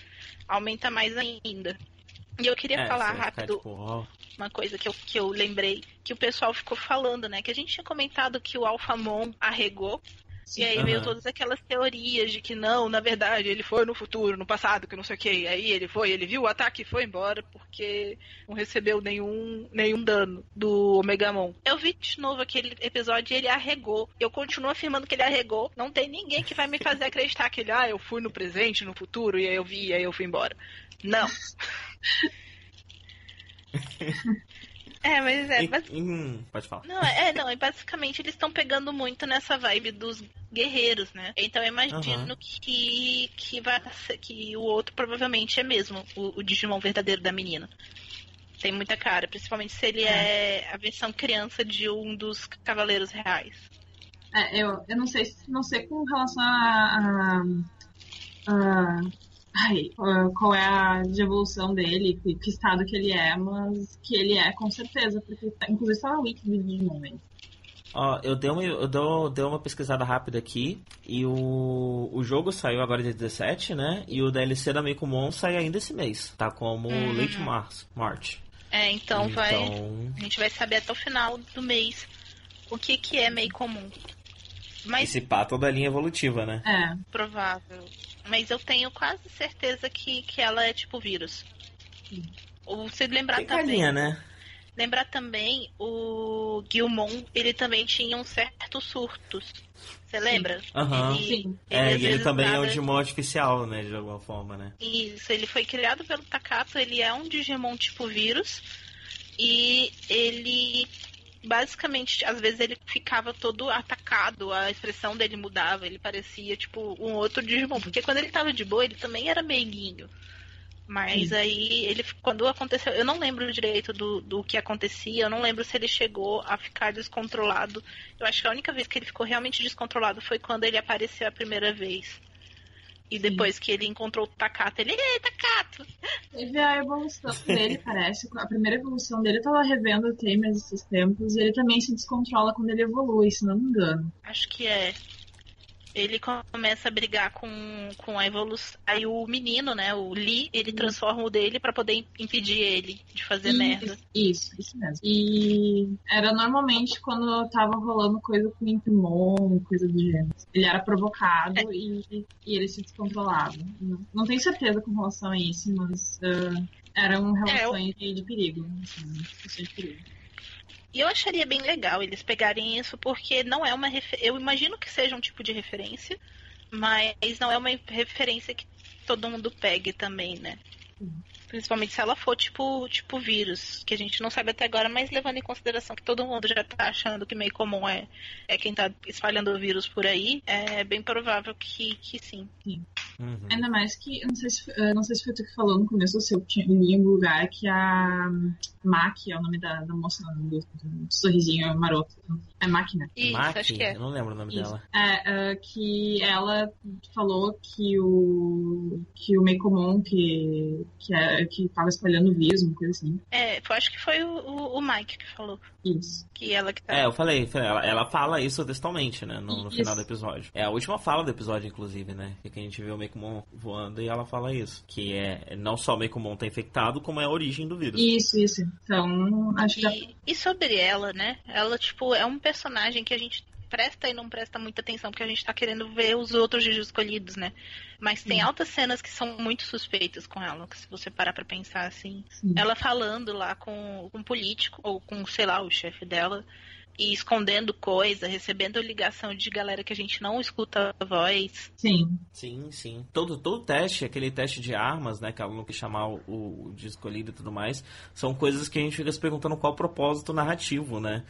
aumenta mais ainda. E eu queria É, falar rápido tipo, uma coisa que eu, que eu lembrei, que o pessoal ficou falando, né? Que a gente tinha comentado que o Alphamon arregou Sim. e aí veio Aham. todas aquelas teorias de que não, na verdade, ele foi no futuro, no passado, que não sei o que. Aí ele foi, ele viu o ataque e foi embora porque não recebeu nenhum, nenhum dano do Omegamon. Eu vi de novo aquele episódio e ele arregou. Eu continuo afirmando que ele arregou. Não tem ninguém que vai me fazer acreditar que ele, ah, eu fui no presente, no futuro, e aí eu vi, e aí eu fui embora. Não. é, mas é. em- mas- em- Pode falar. não, é, não, é basicamente eles estão pegando muito nessa vibe dos guerreiros, né? Então eu imagino Aham. que, que vai ser, que o outro provavelmente é mesmo o, o Digimon verdadeiro da menina. Tem muita cara, principalmente se ele é a versão criança de um dos cavaleiros reais. É, eu, eu não sei, se- não sei com relação a. a, a- ai, a- qual é a de evolução dele, que, que estado que ele é, mas que ele é com certeza, porque inclusive está na wiki do Digimon mesmo. Ó, eu dei uma, eu dou, dei uma pesquisada rápida aqui e o, o jogo saiu agora dia 17, né? E o DLC da Meikumon sai ainda esse mês. Tá como Uhum. Late March. March. É, então, vai. Então, A gente vai saber até o final do mês o que, que é meio comum. Mas esse pá toda a linha evolutiva, né? É, provável. Mas eu tenho quase certeza que, que ela é tipo vírus. Sim. Ou se lembrar Tem também. carinha, né? Lembrar também o Gilmon, ele também tinha uns certos surtos. Você lembra? Aham. Ele, sim. É, e ele vezes, também é um nada- Digimon artificial, né? De alguma forma, né? Isso, ele foi criado pelo Takato, ele é um Digimon tipo vírus. E ele basicamente, às vezes ele ficava todo atacado, a expressão dele mudava, ele parecia tipo um outro Digimon, porque quando ele tava de boa, ele também era meiguinho. Mas aí ele quando aconteceu, eu não lembro direito do, do que acontecia, eu não lembro se ele chegou a ficar descontrolado. Eu acho que a única vez que ele ficou realmente descontrolado foi quando ele apareceu a primeira vez. E depois que ele encontrou o Takato, ele, ei, Takato! Teve a evolução dele, parece. A primeira evolução dele, eu tava revendo o Tamers esses tempos, e ele também se descontrola quando ele evolui, se não me engano. Acho que é. Ele começa a brigar com, com a evolução. Aí o menino, né, o Lee, ele transforma o dele pra poder impedir ele de fazer Isso, merda. Isso, isso mesmo. E era normalmente quando tava rolando coisa com o Intimon, coisa do gênero. Ele era provocado e, e ele se descontrolava. Não, não tenho certeza com relação a isso, mas ah, eram relações de, de perigo. Assim, situações de perigo. E eu acharia bem legal eles pegarem isso, porque não é uma refer... Eu imagino que seja um tipo de referência, mas não é uma referência que todo mundo pegue também, né? Principalmente se ela for tipo, tipo vírus, que a gente não sabe até agora, mas levando em consideração que todo mundo já tá achando que meio comum é, é quem tá espalhando o vírus por aí, é bem provável que, que sim. Uhum. Ainda mais que, não sei se, eh, não sei se foi tu que falou no começo, ou se eu tinha li em algum lugar que a Maki é o nome da, da moça do, do sorrisinho maroto. É máquina. Isso, Maki? acho que é. Eu não lembro o nome Isso. dela. É, eh, que ela falou que o que o Meikomon que que é, que tava espalhando vírus, uma coisa assim. É, eu acho que foi o, o, o Mike que falou. Isso. Que ela que tá. É, eu falei, falei, ela, ela fala isso textualmente, né? No, no final do episódio. É a última fala do episódio, inclusive, né? Que a gente vê o Mekumon voando e ela fala isso. Que é não só o Mekumon tá infectado, como é a origem do vírus. Isso, isso. Então, acho que já E, e sobre ela, né? Ela, tipo, é um personagem que a gente presta e não presta muita atenção, porque a gente tá querendo ver os outros Jujutsu escolhidos, né? Mas tem Sim. altas cenas que são muito suspeitas com ela, que se você parar pra pensar assim. Sim. Ela falando lá com, com um político, ou com, sei lá, o chefe dela, e escondendo coisa, recebendo ligação de galera que a gente não escuta a voz. sim. Sim, sim. Todo, todo teste, aquele teste de armas, né? Que ela não quer chamar o, o de escolhido e tudo mais, são coisas que a gente fica se perguntando qual o propósito narrativo, né?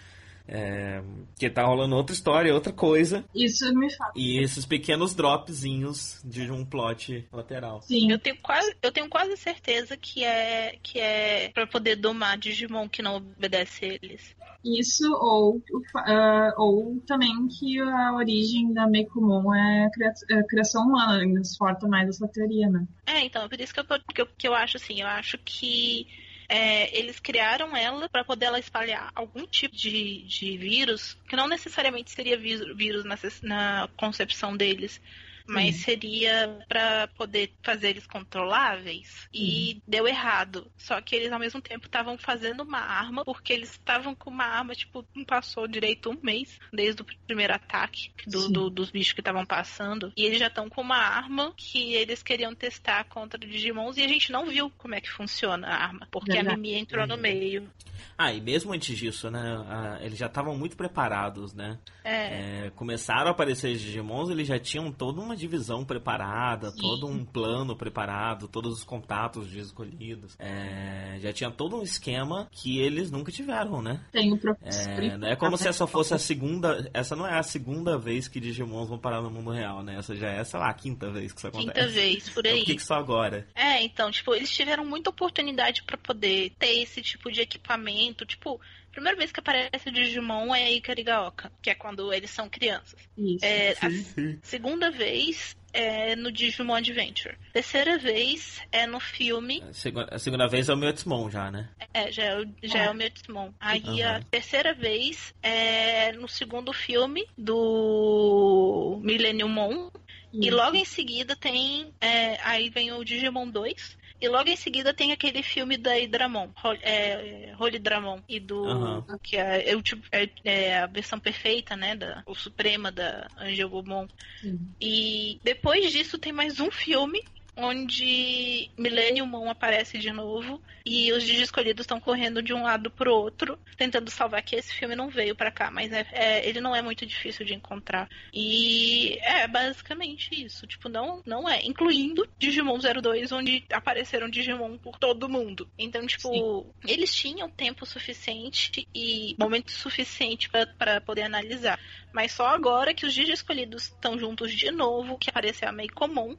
É, que tá rolando outra história, outra coisa. Isso me fala. E esses pequenos dropzinhos de um plot lateral. Sim. Eu tenho quase, eu tenho quase certeza que é que é para poder domar Digimon que não obedece eles. Isso, ou, ah, ou também que a origem da Meikumon é, é criação humana, ainda suporta mais essa teoria, né? É, então, é por isso que eu, tô, que eu, que eu acho assim, eu acho que é, eles criaram ela para poder ela espalhar algum tipo de, de vírus, que não necessariamente seria vírus, na, na concepção deles, mas Sim. seria para poder fazer eles controláveis. E deu errado. Só que eles ao mesmo tempo estavam fazendo uma arma, porque eles estavam com uma arma, tipo, não passou direito um mês desde o primeiro ataque do, do- dos bichos que estavam passando. E eles já estão com uma arma que eles queriam testar contra Digimons e a gente não viu como é que funciona a arma, porque a Mimi entrou no meio. Ah, e mesmo antes disso, né? eles já estavam muito preparados, né? É, É, começaram a aparecer os Digimons, eles já tinham toda uma divisão preparada, Sim. todo um plano preparado, todos os contatos de escolhidos. É, já tinha todo um esquema que eles nunca tiveram, né? Tem o professor. É, não é como se essa fosse a segunda. Essa não é a segunda vez que Digimons vão parar no mundo real, né? Essa já é, sei lá, a quinta vez que isso acontece. quinta vez por Então, aí. por que, que só agora? É, então, tipo, eles tiveram muita oportunidade pra poder ter esse tipo de equipamento. Tipo, primeira vez que aparece o Digimon é Ikarigaoka, que é quando eles são crianças. Isso. É, a Sim, sim. segunda vez é no Digimon Adventure. Terceira vez é no filme. A segunda, a segunda vez é o Mewtwo já, né? É, já é o, já é o Mewtwo. Aí a Aham. terceira vez é no segundo filme do Millennium Mon. E logo em seguida tem. é, aí vem o Digimon 2. E logo em seguida tem aquele filme da Hydramon, Hol- é, Holy Dramon, e do. Aham. que é, é tipo- é- é a versão perfeita, né? Da, o Suprema da Angelomon. Sim. E depois disso tem mais um filme onde Millennium Mon aparece de novo e os escolhidos estão correndo de um lado pro outro, tentando salvar que esse filme não veio pra cá, mas é, é- ele não é muito difícil de encontrar. E é basicamente isso, tipo, não, não é, incluindo Digimon 02, onde apareceram Digimon por todo mundo. Então, tipo, Sim. eles tinham tempo suficiente e momento suficiente pra poder analisar. Mas só agora que os Digi escolhidos estão juntos de novo, que apareceu a Mei comum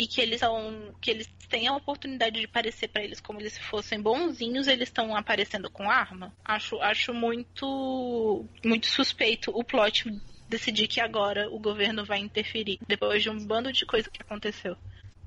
e que eles são que eles têm a oportunidade de parecer pra eles como eles fossem bonzinhos, eles estão aparecendo com arma. Acho acho muito muito suspeito o plot decidir que agora o governo vai interferir, depois de um bando de coisa que aconteceu.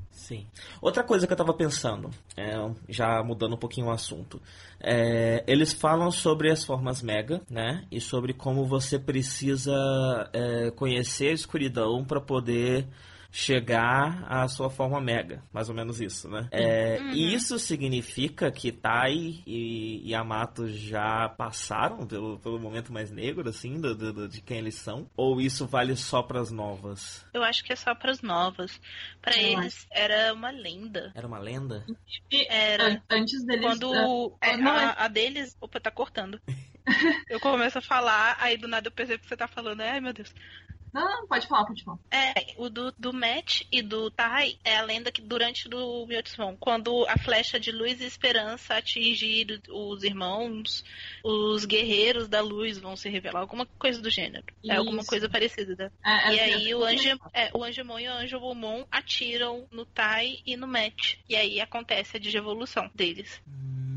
Sim. Outra coisa que eu tava pensando, é, já mudando um pouquinho o assunto, é, eles falam sobre as formas mega, né? E sobre como você precisa é, conhecer a escuridão para poder chegar à sua forma mega, mais ou menos isso, né? É, uhum. E isso significa que Tai e Yamato já passaram pelo, pelo momento mais negro, assim, do, do, de quem eles são? Ou isso vale só para as novas? Eu acho que é só para as novas. Para eles era uma lenda. Era uma lenda? Era. Antes deles. Quando é, a, a deles. Opa, tá cortando. eu começo a falar, aí do nada eu percebo que você tá falando, ai meu Deus. Não, não, pode falar, pode falar. É, o do, do Matt e do Tai é a lenda que durante do Myotsumon, quando a flecha de luz e esperança atingir os irmãos, os guerreiros da luz vão se revelar, alguma coisa do gênero. Isso. É alguma coisa parecida. Né? É, é, e aí o, Ange, é, o Angemon e o Angelomon atiram no Tai e no Matt. E aí acontece a digievolução deles. Hum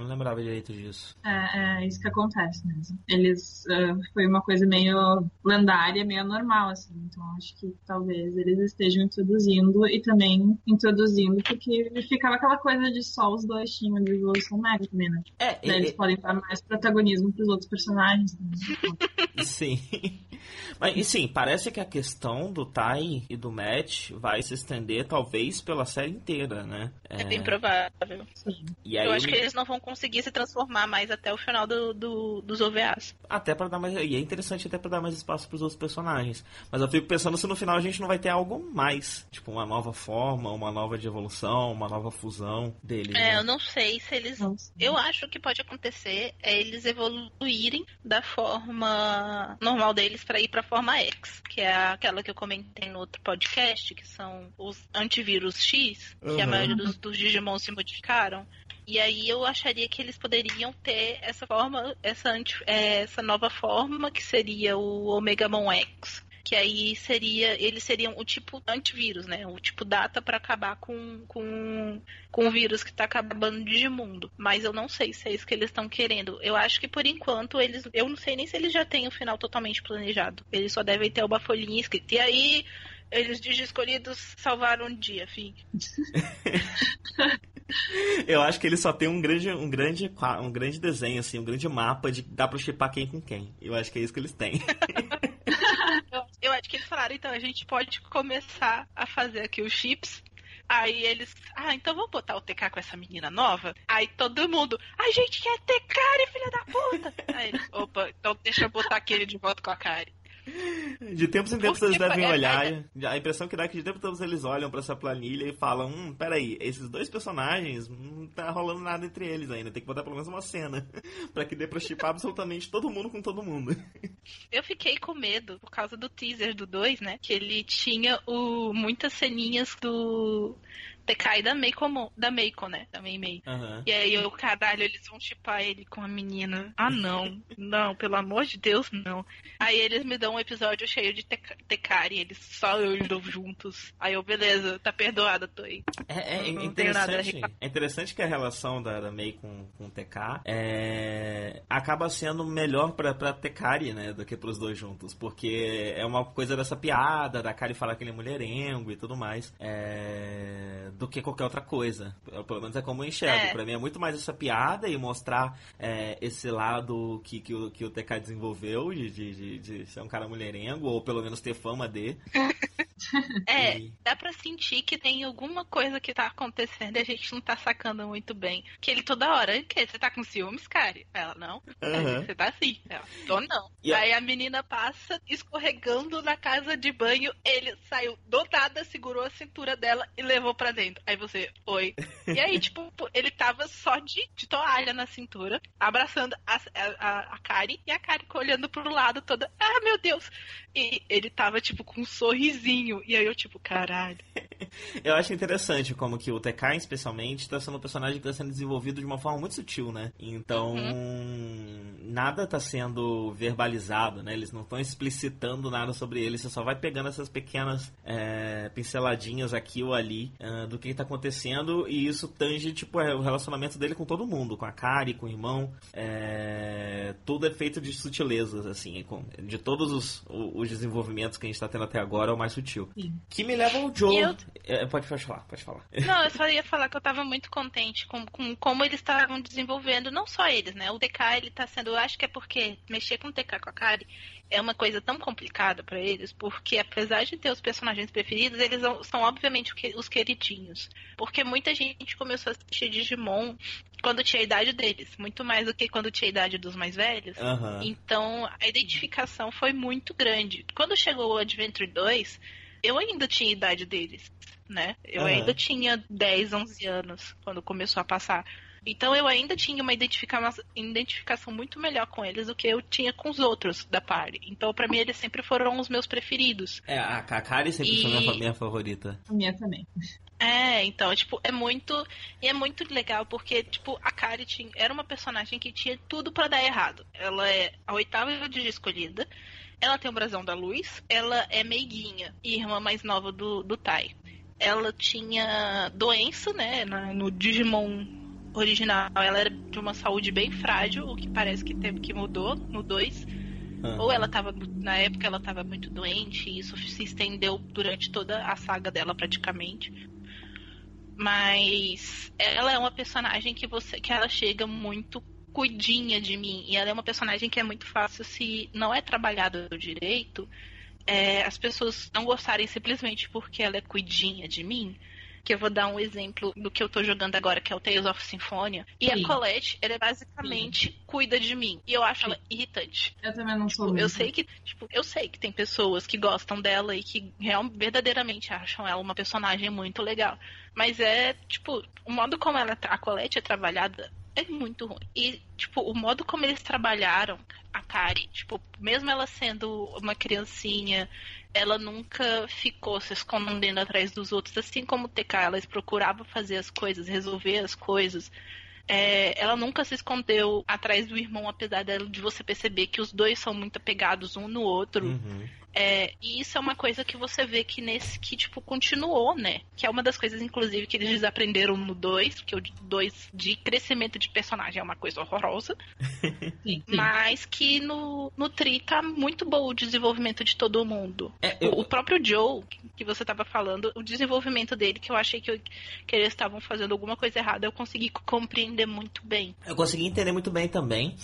não lembrava direito disso. É, é isso que acontece mesmo. Eles. Uh, foi uma coisa meio lendária, meio normal, assim. Então acho que talvez eles estejam introduzindo e também introduzindo, porque ficava aquela coisa de só os dois tinham de evolução mega também, né? É, e, eles podem dar mais protagonismo pros outros personagens. Né? Sim. Mas, e sim, parece que a questão do Tai e do Matt vai se estender talvez pela série inteira, né? É, é bem provável. Sim. E aí, Eu acho que eles não vão conseguir se transformar mais até o final do, do dos OVAs. Até para dar mais. E é interessante até para dar mais espaço para os outros personagens. Mas eu fico pensando se no final a gente não vai ter algo mais. Tipo, uma nova forma, uma nova de evolução, uma nova fusão deles. É, né? eu não sei se eles. Eu acho que pode acontecer é eles evoluírem da forma normal deles para ir para a forma X, que é aquela que eu comentei no outro podcast, que são os antivírus X, que uhum. a maioria dos, dos Digimon se modificaram. E aí eu acharia que eles poderiam ter essa forma, essa, anti, é, essa nova forma, que seria o Omegamon X. Que aí seria. Eles seriam o tipo antivírus, né? O tipo data para acabar com, com, com o vírus que tá acabando de mundo. Mas eu não sei se é isso que eles estão querendo. Eu acho que por enquanto eles. Eu não sei nem se eles já têm o final totalmente planejado. Eles só devem ter uma folhinha escrita. E aí eles de escolhidos salvaram um dia, fim. Eu acho que ele só tem um grande, um grande, um grande desenho, assim, um grande mapa de dá pra chipar quem com quem. Eu acho que é isso que eles têm. eu, acho que eles falaram, então, a gente pode começar a fazer aqui os chips Aí eles, ah, então vamos botar o TK com essa menina nova? Aí todo mundo, a gente quer Kari, filha da puta! Aí eles, opa, então deixa eu botar aquele de volta com a Kari. De tempos em tempos eles devem olhar. A impressão que dá é que de tempos em tempos eles olham para essa planilha e falam: Hum, peraí, esses dois personagens não tá rolando nada entre eles ainda. Tem que botar pelo menos uma cena. para que dê pra chipar absolutamente todo mundo com todo mundo. Eu fiquei com medo por causa do teaser do 2, né? Que ele tinha o, muitas ceninhas do TK da Meiko, da Meiko, né? Da Mei Mei. Uhum. E aí eu, caralho, eles vão chipar ele com a menina. Ah, não. não, pelo amor de Deus, não. Aí eles me dão um episódio cheio de Tekari, eles só eu juntos. Aí eu, beleza, tá perdoada, tô aí. É, é, é interessante, é interessante que a relação da, da Mei com, com o TK é, acaba sendo melhor pra, pra Tekari, né? Do que pros dois juntos. Porque é uma coisa dessa piada, da Kari falar que ele é mulherengo e tudo mais. É do que qualquer outra coisa. Pelo menos é como eu enxergo. É. Pra mim é muito mais essa piada e mostrar é, esse lado que, que, o, que o TK desenvolveu de, de, de, de ser um cara mulherengo, ou pelo menos ter fama de. É, e... dá pra sentir que tem alguma coisa que tá acontecendo e a gente não tá sacando muito bem. Que ele toda hora, o quê? Você tá com ciúmes, cara? Ela, não. Uhum. Você tá assim. Ela, tô não. E Aí a menina passa escorregando na casa de banho, ele saiu do nada, segurou a cintura dela e levou pra dentro. Aí você, oi. E aí, tipo, ele tava só de, de toalha na cintura, abraçando a, a, a Kari, e a Kari olhando pro lado toda, ah, meu Deus! E ele tava, tipo, com um sorrisinho fofinho. E aí eu, tipo, caralho. eu acho interessante como que o TK, especialmente, está sendo um personagem que está sendo desenvolvido de uma forma muito sutil, né? Então, uhum. nada está sendo verbalizado, né? Eles não estão explicitando nada sobre ele, você só vai pegando essas pequenas é, pinceladinhas aqui ou ali uh, do que está acontecendo e isso tange, tipo, é, o relacionamento dele com todo mundo, com a Kari, com o irmão. É, tudo é feito de sutilezas, assim, com, de todos os, os desenvolvimentos que a gente está tendo até agora, é o mais sutil. Sim. Que me leva ao Joe. Eu... É, pode, pode falar, pode falar. Não, eu só ia falar que eu tava muito contente com, com como eles estavam desenvolvendo, não só eles, né? O DK, ele tá sendo, eu acho que é porque mexer com o DK com a Kari é uma coisa tão complicada para eles, porque apesar de ter os personagens preferidos, eles são obviamente os queridinhos. Porque muita gente começou a assistir Digimon quando tinha a idade deles, muito mais do que quando tinha a idade dos mais velhos. Uhum. Então a identificação foi muito grande. Quando chegou o Adventure 2, eu ainda tinha a idade deles, né? Eu uhum. ainda tinha 10, 11 anos quando começou a passar. Então eu ainda tinha uma identificação muito melhor com eles do que eu tinha com os outros da party. Então para mim eles sempre foram os meus preferidos. É, a Kakari sempre e... foi minha, minha favorita. A minha também. É, então, tipo, é muito. E é muito legal porque, tipo, a Kari tinha, era uma personagem que tinha tudo para dar errado. Ela é a oitava de escolhida. Ela tem o brasão da luz. Ela é meiguinha, irmã mais nova do, do Tai. Ela tinha doença, né? no Digimon original, ela era de uma saúde bem frágil, o que parece que teve que mudou no 2. Uhum. Ou ela tava, na época ela estava muito doente e isso se estendeu durante toda a saga dela praticamente. Mas ela é uma personagem que você que ela chega muito cuidinha de mim e ela é uma personagem que é muito fácil se não é trabalhada direito, é, as pessoas não gostarem simplesmente porque ela é cuidinha de mim que eu vou dar um exemplo do que eu tô jogando agora, que é o Tales of Symphonia. E Sim. a Colette, ela é basicamente Sim. cuida de mim. E eu acho Sim. ela irritante. Eu também não tipo, sou. Eu sei que, tipo, eu sei que tem pessoas que gostam dela e que real, verdadeiramente acham ela uma personagem muito legal. Mas é, tipo, o modo como ela, a Colette é trabalhada é muito ruim. E, tipo, o modo como eles trabalharam a Kari, tipo, mesmo ela sendo uma criancinha ela nunca ficou se escondendo atrás dos outros, assim como o TK, ela procurava fazer as coisas, resolver as coisas. É, ela nunca se escondeu atrás do irmão, apesar de você perceber que os dois são muito apegados um no outro. Uhum. É, e isso é uma coisa que você vê que nesse que, tipo, continuou, né? Que é uma das coisas, inclusive, que eles aprenderam no 2, que o 2 de crescimento de personagem é uma coisa horrorosa. sim, sim. Mas que no, no Tri tá muito bom o desenvolvimento de todo mundo. É, eu... o, o, próprio Joe, que você tava falando, o desenvolvimento dele, que eu achei que, eu, que eles estavam fazendo alguma coisa errada, eu consegui compreender muito bem. Eu consegui entender muito bem também.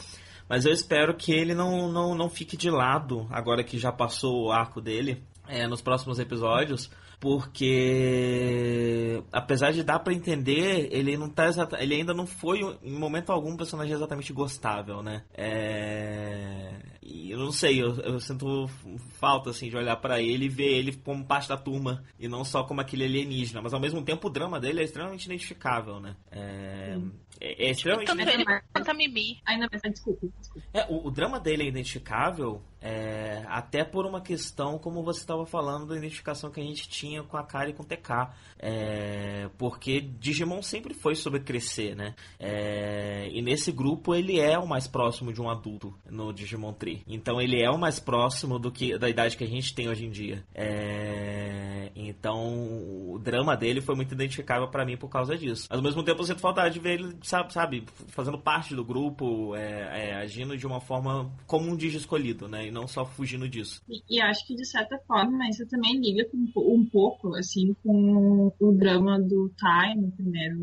Mas eu espero que ele não, não, não fique de lado, agora que já passou o arco dele, é, nos próximos episódios porque apesar de dar para entender, ele não tá ele ainda não foi em momento algum um personagem exatamente gostável, né? É... Eu não sei, eu, eu, sinto falta assim de olhar para ele e ver ele como parte da turma e não só como aquele alienígena, mas ao mesmo tempo o drama dele é extremamente identificável, né? É, é, é extremamente Tanto ele quanto a Mimi. Ainda desculpa, desculpa. É, o, o drama dele é identificável é, até por uma questão, como você estava falando, da identificação que a gente tinha com a Kari e com o TK. É, porque Digimon sempre foi sobre crescer, né? É, e nesse grupo ele é o mais próximo de um adulto no Digimon Tree. Então ele é o mais próximo do que da idade que a gente tem hoje em dia. É, então o drama dele foi muito identificável para mim por causa disso. Mas ao mesmo tempo eu sinto falta de ver ele, sabe, sabe fazendo parte do grupo, é, é, agindo de uma forma como um Digi escolhido, né? não só fugindo disso. E, e, acho que de certa forma isso também liga com, um pouco assim com o drama do Tai no primeiro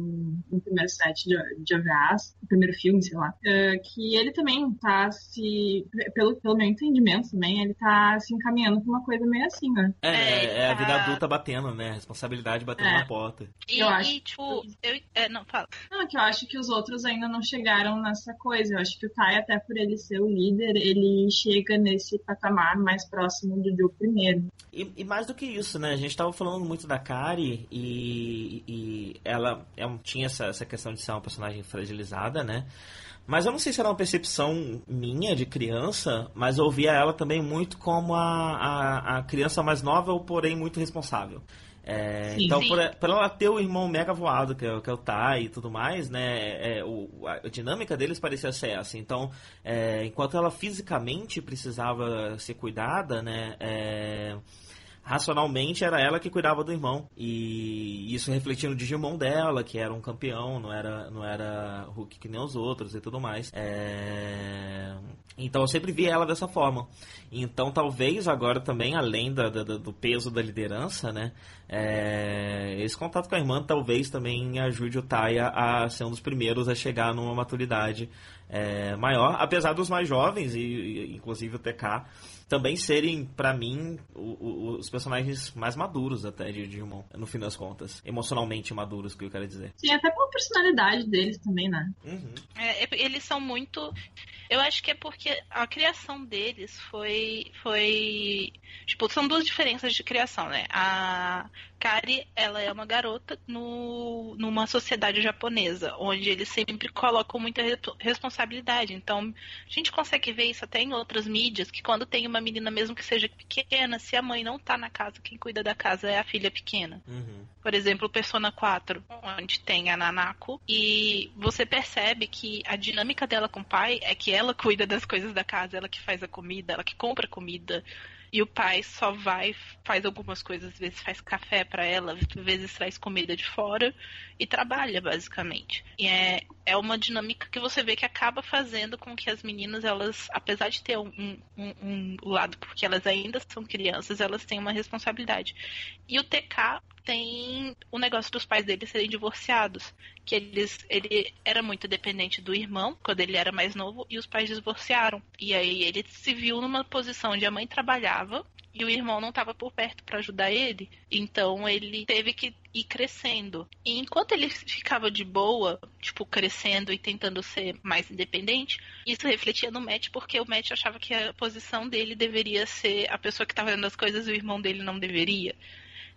no primeiro set de, de no primeiro filme, sei lá, uh, que ele também tá se pelo, pelo meu entendimento também, ele tá se encaminhando pra uma coisa meio assim, né? É, é, é a vida adulta batendo, né? A responsabilidade batendo é. na porta. E, eu acho, e, tipo, eu, é, não, fala. Não, que eu acho que os outros ainda não chegaram nessa coisa. Eu acho que o Tai, até por ele ser o líder, ele chega nesse esse patamar mais próximo do Joe primeiro. E, e, mais do que isso, né? A gente estava falando muito da Kari e, e ela é tinha essa, essa questão de ser uma personagem fragilizada, né? Mas eu não sei se era uma percepção minha de criança, mas eu via ela também muito como a, a, a criança mais nova, porém muito responsável. É, sim, então, sim. Por, por, ela ter o irmão mega voado, que é, que é o Tai e tudo mais, né? É, o, a dinâmica deles parecia ser essa. Então, é, enquanto ela fisicamente precisava ser cuidada, né? Racionalmente era ela que cuidava do irmão. E isso refletia no Digimon dela, que era um campeão, não era, não era Hulk que nem os outros e tudo mais. É... Então eu sempre vi ela dessa forma. Então talvez agora também, além da, da, do peso da liderança, né? É... Esse contato com a irmã talvez também ajude o Taya a ser um dos primeiros a chegar numa maturidade é, maior, apesar dos mais jovens, e, e inclusive o TK, também serem, para mim, o, o, os personagens mais maduros até de Digimon, no fim das contas. Emocionalmente maduros, que eu quero dizer. Sim, até pela personalidade deles também, né? Uhum. É, eles são muito. Eu acho que é porque a criação deles foi. foi. Tipo, são duas diferenças de criação, né? A Kari, ela é uma garota no, numa sociedade japonesa, onde eles sempre colocam muita responsabilidade. Então, a gente consegue ver isso até em outras mídias, que quando tem uma menina, mesmo que seja pequena, se a mãe não tá na casa, quem cuida da casa é a filha pequena. Uhum. Por exemplo, Persona 4, onde tem a Nanako, e você percebe que a dinâmica dela com o pai é que ela cuida das coisas da casa, ela que faz a comida, ela que compra comida, e o pai só vai, faz algumas coisas, às vezes faz café para ela, às vezes traz comida de fora e trabalha, basicamente. E é, é uma dinâmica que você vê que acaba fazendo com que as meninas, elas, apesar de ter um, um, um lado, porque elas ainda são crianças, elas têm uma responsabilidade. E o TK tem o negócio dos pais dele serem divorciados. Que eles, ele era muito dependente do irmão quando ele era mais novo e os pais divorciaram. E aí ele se viu numa posição onde a mãe trabalhava e o irmão não estava por perto para ajudar ele. Então ele teve que ir crescendo. E enquanto ele ficava de boa, tipo, crescendo e tentando ser mais independente, isso refletia no Matt, porque o Matt achava que a posição dele deveria ser a pessoa que estava fazendo as coisas e o irmão dele não deveria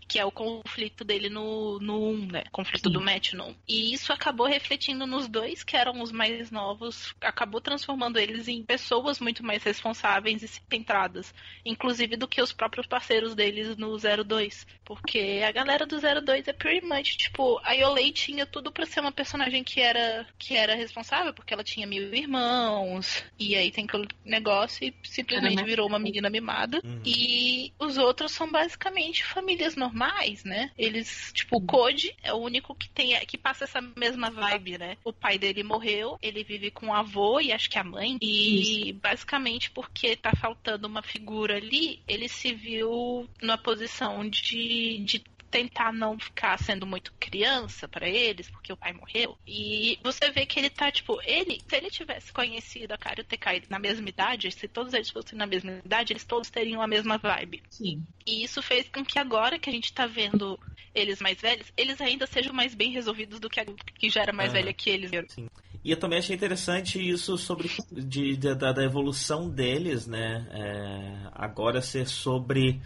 que é o conflito dele no, no 1, né? Conflito Sim. do Matt no 1. E isso acabou refletindo nos dois, que eram os mais novos, acabou transformando eles em pessoas muito mais responsáveis e centradas, inclusive do que os próprios parceiros deles no 02. Porque a galera do 02 é pretty much, tipo, a Yolei tinha tudo para ser uma personagem que era, que era responsável, porque ela tinha mil irmãos, e aí tem aquele negócio e simplesmente virou uma menina mimada. Uhum. E os outros são basicamente famílias normais normais, né? Eles, tipo, o Code é o único que tem que passa essa mesma vibe, né? O pai dele morreu, ele vive com o avô e acho que a mãe. E Isso. basicamente porque tá faltando uma figura ali, ele se viu numa posição de, de tentar não ficar sendo muito criança para eles, porque o pai morreu. E você vê que ele tá, tipo, ele, se ele tivesse conhecido a Kario Tekai na mesma idade, se todos eles fossem na mesma idade, eles todos teriam a mesma vibe. Sim. E isso fez com que agora que a gente tá vendo eles mais velhos, eles ainda sejam mais bem resolvidos do que a que já era mais velha que eles. Sim. E eu também achei interessante isso sobre de, de da, da, evolução deles, né? É, agora ser sobre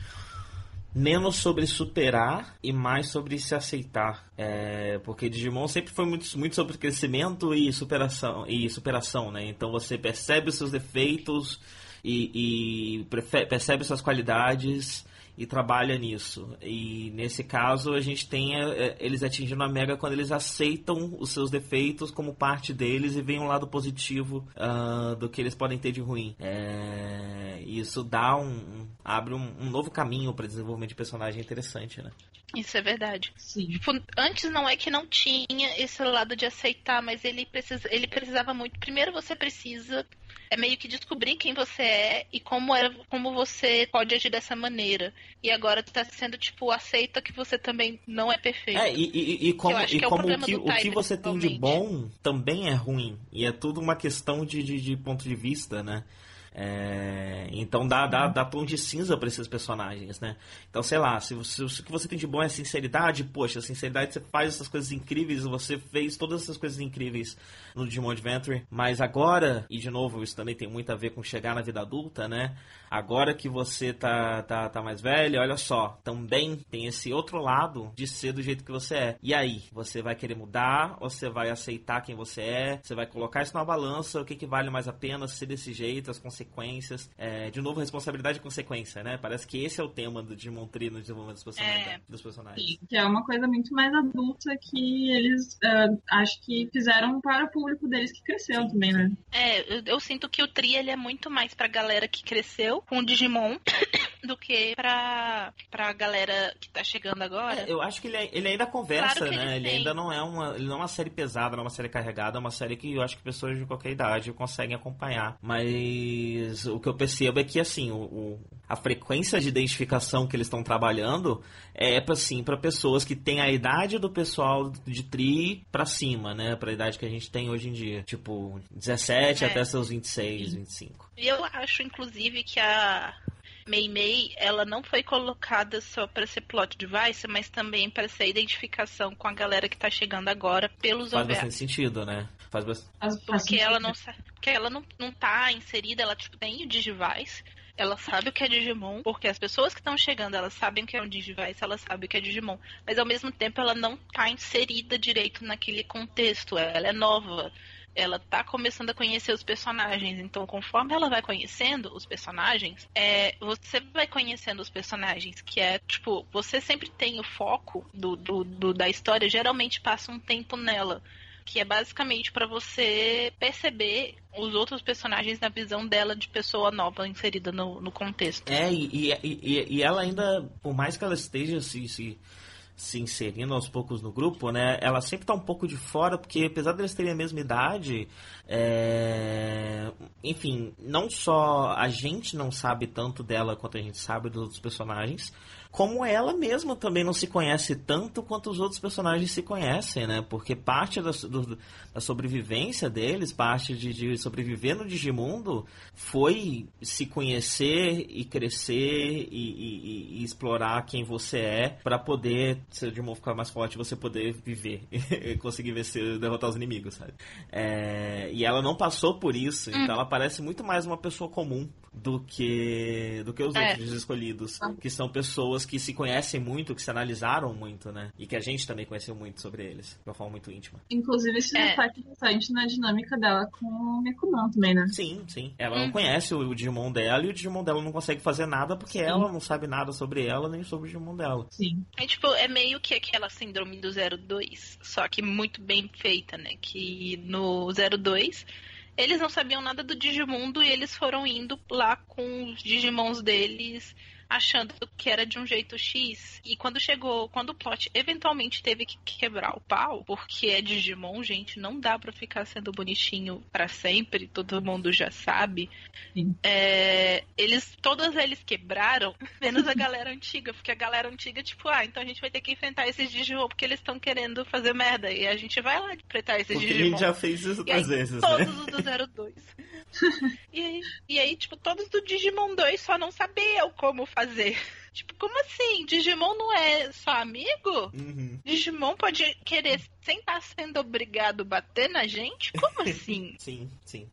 menos sobre superar e mais sobre se aceitar. É, porque Digimon sempre foi muito, muito sobre crescimento e superação, e superação, né? Então você percebe os seus defeitos e, e percebe suas qualidades e trabalha nisso. E nesse caso a gente tem é, é, eles atingindo a mega quando eles aceitam os seus defeitos como parte deles e veem um lado positivo uh, do que eles podem ter de ruim. É, isso dá um, um abre um, um, novo caminho para desenvolvimento de personagem interessante, né? Isso é verdade. Sim. Tipo, antes não é que não tinha esse lado de aceitar, mas ele precisa, ele precisava muito. Primeiro você precisa é meio que descobrir quem você é e como é, como você pode agir dessa maneira. E agora tá sendo, tipo, aceita que você também não é perfeito. É, e, e, e como, e é como o, que, o que você tem de bom também é ruim. E é tudo uma questão de, de, de ponto de vista, né? É, então dá, dá, dá tom de cinza para esses personagens, né? Então, sei lá, se, se, se o que você tem de bom é sinceridade, poxa, sinceridade você faz essas coisas incríveis, você fez todas essas coisas incríveis no Digimon Adventure, mas agora, e de novo, isso também tem muito a ver com chegar na vida adulta, né? Agora que você tá, tá, tá mais velho, olha só, também tem esse outro lado de ser do jeito que você é. E aí, você vai querer mudar ou você vai aceitar quem você é? Você vai colocar isso na balança, o que, que vale mais a pena ser desse jeito, as consequências. É, de novo, responsabilidade e consequência, né? Parece que esse é o tema do Digimon Tree no desenvolvimento dos personagens. É. Dos personagens. Sim, que é uma coisa muito mais adulta que eles uh, acho que fizeram para o público deles que cresceu Sim. também, né? É, eu, eu, sinto que o Tri ele é muito mais pra galera que cresceu com o Digimon do que pra, pra galera que tá chegando agora. É, eu acho que ele, ele ainda conversa, claro né? Ele, ele ainda não é uma. Não é uma série pesada, não é uma série carregada, é uma série que eu acho que pessoas de qualquer idade conseguem acompanhar. Mas o que eu percebo é que assim, o, o a frequência de identificação que eles estão trabalhando é para assim, para pessoas que têm a idade do pessoal de tri para cima, né? Pra idade que a gente tem hoje em dia. Tipo, 17 é. até seus 26, 25. E eu acho, inclusive, que a Mei Mei, ela não foi colocada só para ser plot device, mas também para ser identificação com a galera que tá chegando agora pelos Faz bastante sentido, né? Faz bastante... Porque ela não porque ela não, não tá inserida, ela tipo, tem o Digivice, ela sabe o que é Digimon, porque as pessoas que estão chegando, elas sabem o que é um Digivice, ela sabe o que é Digimon. Mas ao mesmo tempo ela não tá inserida direito naquele contexto, ela é nova ela tá começando a conhecer os personagens. Então, conforme ela vai conhecendo os personagens, é, você vai conhecendo os personagens, que é, tipo, você sempre tem o foco do, do, do da história, geralmente passa um tempo nela. Que é basicamente para você perceber os outros personagens na visão dela de pessoa nova inserida no, no contexto. É, e, e, e, ela ainda, por mais que ela esteja se, se se inserindo aos poucos no grupo, né? Ela sempre tá um pouco de fora, porque apesar de eles terem a mesma idade, é... enfim, não só a gente não sabe tanto dela quanto a gente sabe dos outros personagens, como ela mesma também não se conhece tanto quanto os outros personagens se conhecem, né? Porque parte da, do, da sobrevivência deles, parte de, de, sobreviver no Digimundo, foi se conhecer e crescer e, e, e explorar quem você é para poder, se o Digimon ficar mais forte, você poder viver e conseguir vencer, derrotar os inimigos, sabe? É, e ela não passou por isso, hum. então ela parece muito mais uma pessoa comum do que do que os é. outros escolhidos, que são pessoas que se conhecem muito, que se analisaram muito, né? E que a gente também conheceu muito sobre eles, de uma forma muito íntima. Inclusive, isso é. reflete bastante na dinâmica dela com o Mekunan também, né? Sim, sim. Ela hum. não conhece o Digimon dela e o Digimon dela não consegue fazer nada porque sim. ela não sabe nada sobre ela nem sobre o Digimon dela. Sim. É tipo, é meio que aquela síndrome do 02, só que muito bem feita, né? Que no 02 eles não sabiam nada do Digimundo e eles foram indo lá com os Digimons deles achando que era de um jeito X. E quando chegou, quando o plot eventualmente teve que quebrar o pau, porque é Digimon, gente, não dá para ficar sendo bonitinho para sempre, todo mundo já sabe. É, eles, todos eles quebraram, menos a galera antiga, porque a galera antiga, tipo, ah, então a gente vai ter que enfrentar esses Digimon porque eles estão querendo fazer merda. E a gente vai lá enfrentar esses porque Digimon. a gente já fez isso outras vezes, todos né? Todos os do 02. e, aí, e aí, tipo, todos do Digimon 2 só não sabiam como fazer. Tipo, como assim? Digimon não é só amigo? Uhum. Digimon pode querer, sem estar sendo obrigado, bater na gente? Como assim? sim, sim.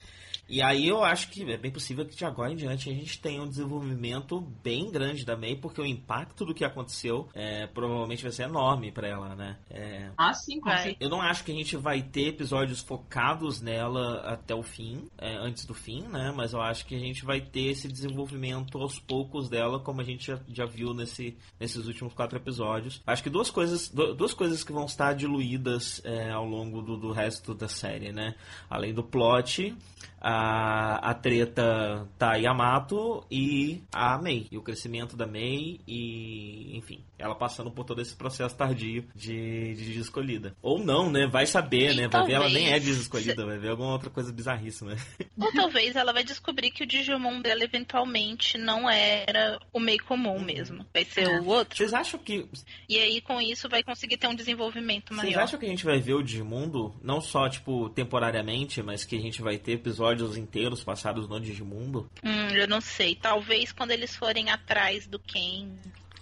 E aí eu acho que é bem possível que de agora em diante a gente tenha um desenvolvimento bem grande da May, porque o impacto do que aconteceu é, provavelmente vai ser enorme para ela, né? É... Ah, sim, vai. Eu não acho que a gente vai ter episódios focados nela até o fim, é, antes do fim, né? Mas eu acho que a gente vai ter esse desenvolvimento aos poucos dela, como a gente já, já viu nesse, nesses últimos quatro episódios. Acho que duas coisas, duas coisas que vão estar diluídas é, ao longo do, do resto da série, né? Além do plot, a, a treta tá Yamato e a Mei. E o crescimento da Mei e, enfim, ela passando por todo esse processo tardio de, de desescolhida. Ou não, né? Vai saber, né? Vai ver ela nem é desescolhida, vai ver alguma outra coisa bizarríssima. Ou talvez ela vai descobrir que o Digimon dela eventualmente não era o meio comum mesmo. Vai ser o outro. Vocês acham que. E aí, com isso, vai conseguir ter um desenvolvimento maior. Vocês acham que a gente vai ver o Digimundo, não só, tipo, temporariamente, mas que a gente vai ter episódios episódios inteiros passados no Digimundo? Hum, eu não sei. Talvez quando eles forem atrás do Ken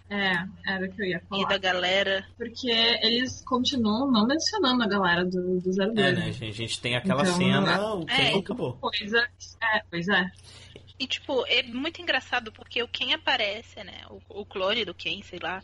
É, era o que eu ia e falar. da galera. Porque eles continuam não mencionando a galera do, do 02. É, né? A gente, a gente tem aquela Então, cena, o é. Ken acabou. Coisa. É, pois é. E, tipo, é muito engraçado porque o Ken aparece, né? O, o clone do Ken, sei lá.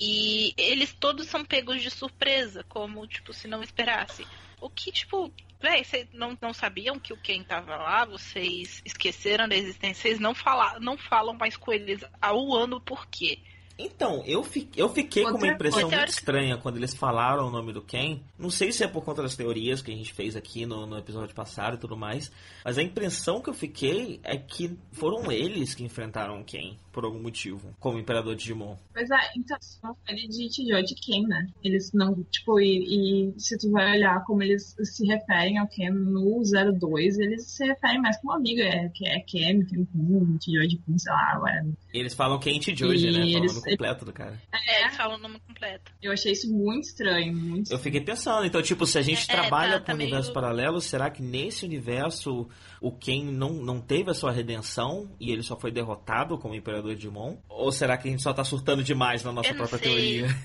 E eles todos são pegos de surpresa, como, tipo, se não esperasse. O que, tipo, véi, vocês não, não sabiam que o Ken tava lá? Vocês esqueceram da existência? Vocês não, fala, não falam mais com eles há um ano por quê? Então, eu, fi- eu fiquei com uma Outra impressão coisa. muito estranha quando eles falaram o nome do Ken. Não sei se é por conta das teorias que a gente fez aqui no, no episódio passado e tudo mais, mas a impressão que eu fiquei é que foram eles que enfrentaram o Ken, por algum motivo, como Imperador Digimon. Pois é, então, são série de Tijó de Ken, né? Eles não, tipo, e, e se tu vai olhar como eles se referem ao Ken no 02, eles se referem mais como amigo, é, que é Ken, Ken Kun, Tijó de Kun, sei lá, ué. Eles falam Ken E né? Falam o É. eles- nome completo do cara. É, eles falam o nome completo. Eu achei isso muito estranho, muito Eu fiquei pensando, então, tipo, se a gente É, trabalha tá- com tá universo meio- paralelo, será que nesse universo o Ken não, não teve a sua redenção e ele só foi derrotado como Imperador Digimon? Ou será que a gente só tá surtando demais na nossa própria sei. teoria?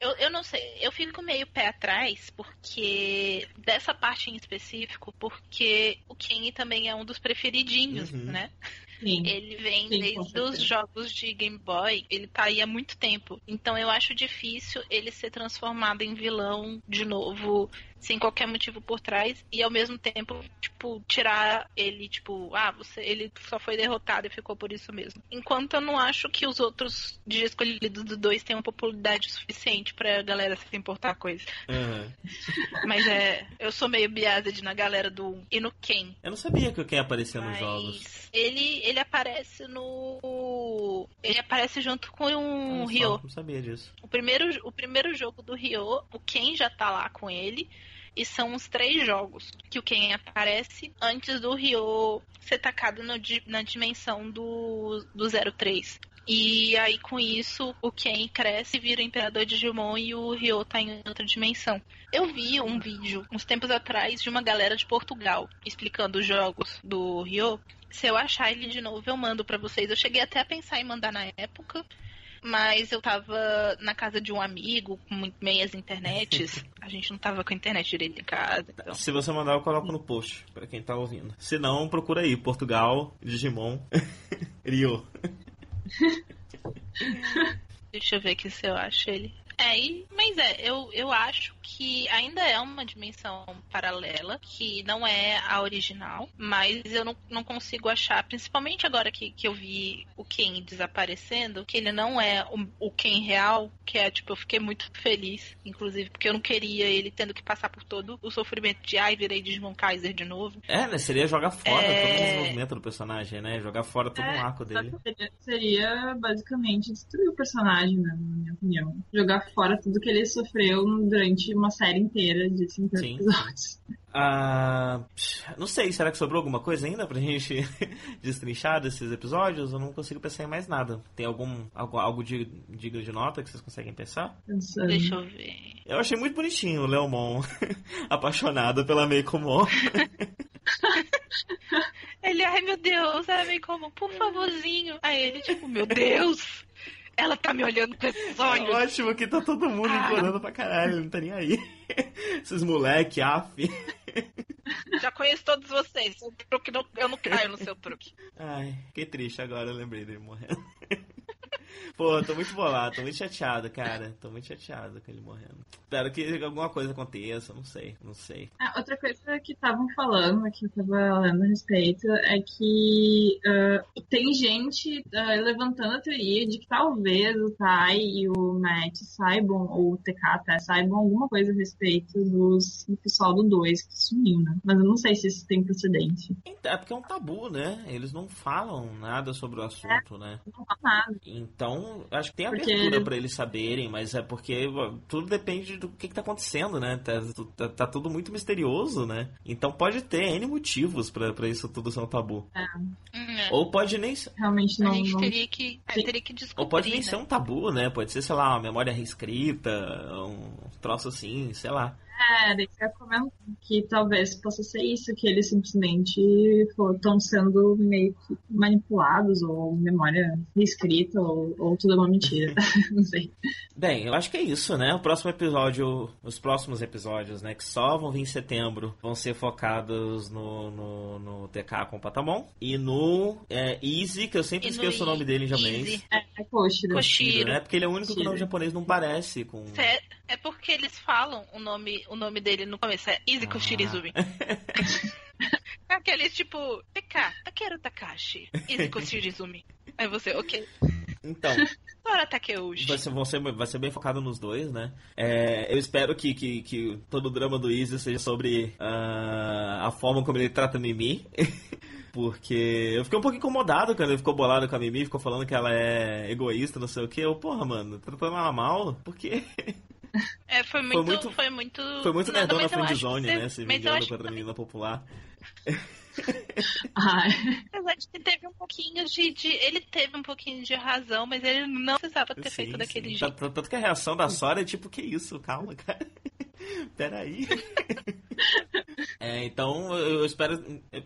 Eu, eu não sei, eu fico meio pé atrás, porque dessa parte em específico, porque o Kenny também é um dos preferidinhos, Uhum. né? sim. Ele vem Sim, desde os jogos de Game Boy, ele tá aí há muito tempo. Então eu acho difícil ele ser transformado em vilão de novo, sem qualquer motivo por trás, e ao mesmo tempo, tipo, tirar ele, tipo, ah, você, ele só foi derrotado e ficou por isso mesmo. Enquanto eu não acho que os outros de escolhidos do 2 tenham popularidade suficiente pra galera se importar com isso. Aham. Mas é, eu sou meio biased na galera do 1 e no Ken. Eu não sabia que o Ken aparecia nos Mas jogos. ele, ele aparece no. Ele aparece junto com Olha o só, Ryo. Não sabia disso. O primeiro, o primeiro jogo do Ryo, o Ken já tá lá com ele. E são os três jogos que o Ken aparece antes do Ryo ser tacado no na dimensão do, do 03. E aí, com isso, o Ken cresce, vira o Imperador Digimon e o Ryo tá em outra dimensão. Eu vi um vídeo, uns tempos atrás, de uma galera de Portugal explicando os jogos do Ryo. Se eu achar ele de novo, eu mando pra vocês. Eu cheguei até a pensar em mandar na época, mas eu tava na casa de um amigo, com meias internets. A gente não tava com a internet direito em casa. Então. Se você mandar, eu coloco no post, pra quem tá ouvindo. Se não, procura aí, Portugal, Digimon, Rio. Deixa eu ver aqui se eu acho ele. É, e- mas é, eu, eu acho que ainda é uma dimensão paralela, que não é a original, mas eu não, não consigo achar, principalmente agora que, que eu vi o Ken desaparecendo, que ele não é o, o Ken real, que é, tipo, eu fiquei muito feliz, inclusive, porque eu não queria ele tendo que passar por todo o sofrimento de, ai, virei Digimon Kaiser de novo. É, né? Seria jogar fora É. todo o desenvolvimento do personagem, né? Jogar fora todo É, o arco dele. Seria, seria basicamente destruir o personagem, né, na minha opinião. Jogar fora tudo que ele sofreu durante uma série inteira de 50 Sim. episódios. Ah, não sei, será que sobrou alguma coisa ainda pra gente destrinchar desses episódios? Eu não consigo pensar em mais nada. Tem algum algo, algo de, digno de nota que vocês conseguem pensar? Pensando. Deixa eu ver. Eu achei muito bonitinho o Leomon apaixonado pela Meikomon. Ele, ai meu Deus, é meio como, por favorzinho. Aí ele, tipo, meu Deus, ela tá me olhando com esses É olhos. ótimo que tá todo mundo Ah. implorando pra caralho, não tá nem aí. Esses moleque, af. Já conheço todos vocês. truque não- eu não caio no seu truque. Ai, fiquei triste agora, eu lembrei dele morrendo. Pô, tô muito bolado, tô muito chateado, cara. Tô muito chateado com ele morrendo. Espero que alguma coisa aconteça, não sei, não sei. Ah, outra coisa que estavam falando, que eu tava lendo a respeito, é que ah, tem gente ah, levantando a teoria de que talvez o Tai e o Matt saibam, ou o TK até saibam alguma coisa a respeito dos, do pessoal do 2 que sumiu, né? Mas eu não sei se isso tem precedente. É porque é um tabu, né? Eles não falam nada sobre o assunto, né? Não fala nada. Então, acho que tem Porque- abertura pra eles saberem, mas é porque tudo depende do que, que tá acontecendo, né? Tá, tá- tá tudo muito misterioso, né? Então pode ter N motivos pra, pra isso tudo ser um tabu. Hum, é. Ou pode nem ser. Realmente A não. gente não- teria que, é, teria que descobrir. Ou pode nem né? ser um tabu, né? Pode ser, sei lá, uma memória reescrita, um troço assim, sei lá. É, daí eu comento que talvez possa ser isso, que eles simplesmente estão sendo meio que manipulados, ou memória reescrita, ou, ou tudo é uma mentira. Não sei. Bem, eu acho que é isso, né? O próximo episódio, os próximos episódios, né, que só vão vir em setembro, vão ser focados no, no, no TK com o Patamon e no é, Easy, que eu sempre E esqueço o nome dele em japonês. Easy. É, é Koshiro. Koshiro. né? Porque ele é o único que o Koshiro. nome japonês não parece com. É, é porque eles falam o nome, o nome dele no começo, é Izuku Ah. Shirizumi. É Aquele tipo, TK, Takeru Takashi, Izuku Shirizumi. Aí você, ok. Então, Sora Takeuchi. vai ser, vão ser- vai ser bem focado nos dois, né? É, eu espero que, que, que todo o drama do Easy seja sobre ah, a forma como ele trata Mimi. Porque eu fiquei um pouco incomodado quando ele ficou bolado com a Mimi, ficou falando que ela é egoísta, não sei o que. Eu, porra, mano, tratando ela mal? Por quê? É, foi muito, muito- foi muito. Foi muito nada, nerdona mas eu acho friendzone, né? Se vingando contra a menina popular. Ai, Apesar de que teve um pouquinho de, de- Ele teve um pouquinho de razão, mas ele não precisava ter Sim, feito daquele sim. jeito. Tá- Tanto que a reação da Sora é tipo, que isso? Calma, cara. Peraí. É, então eu espero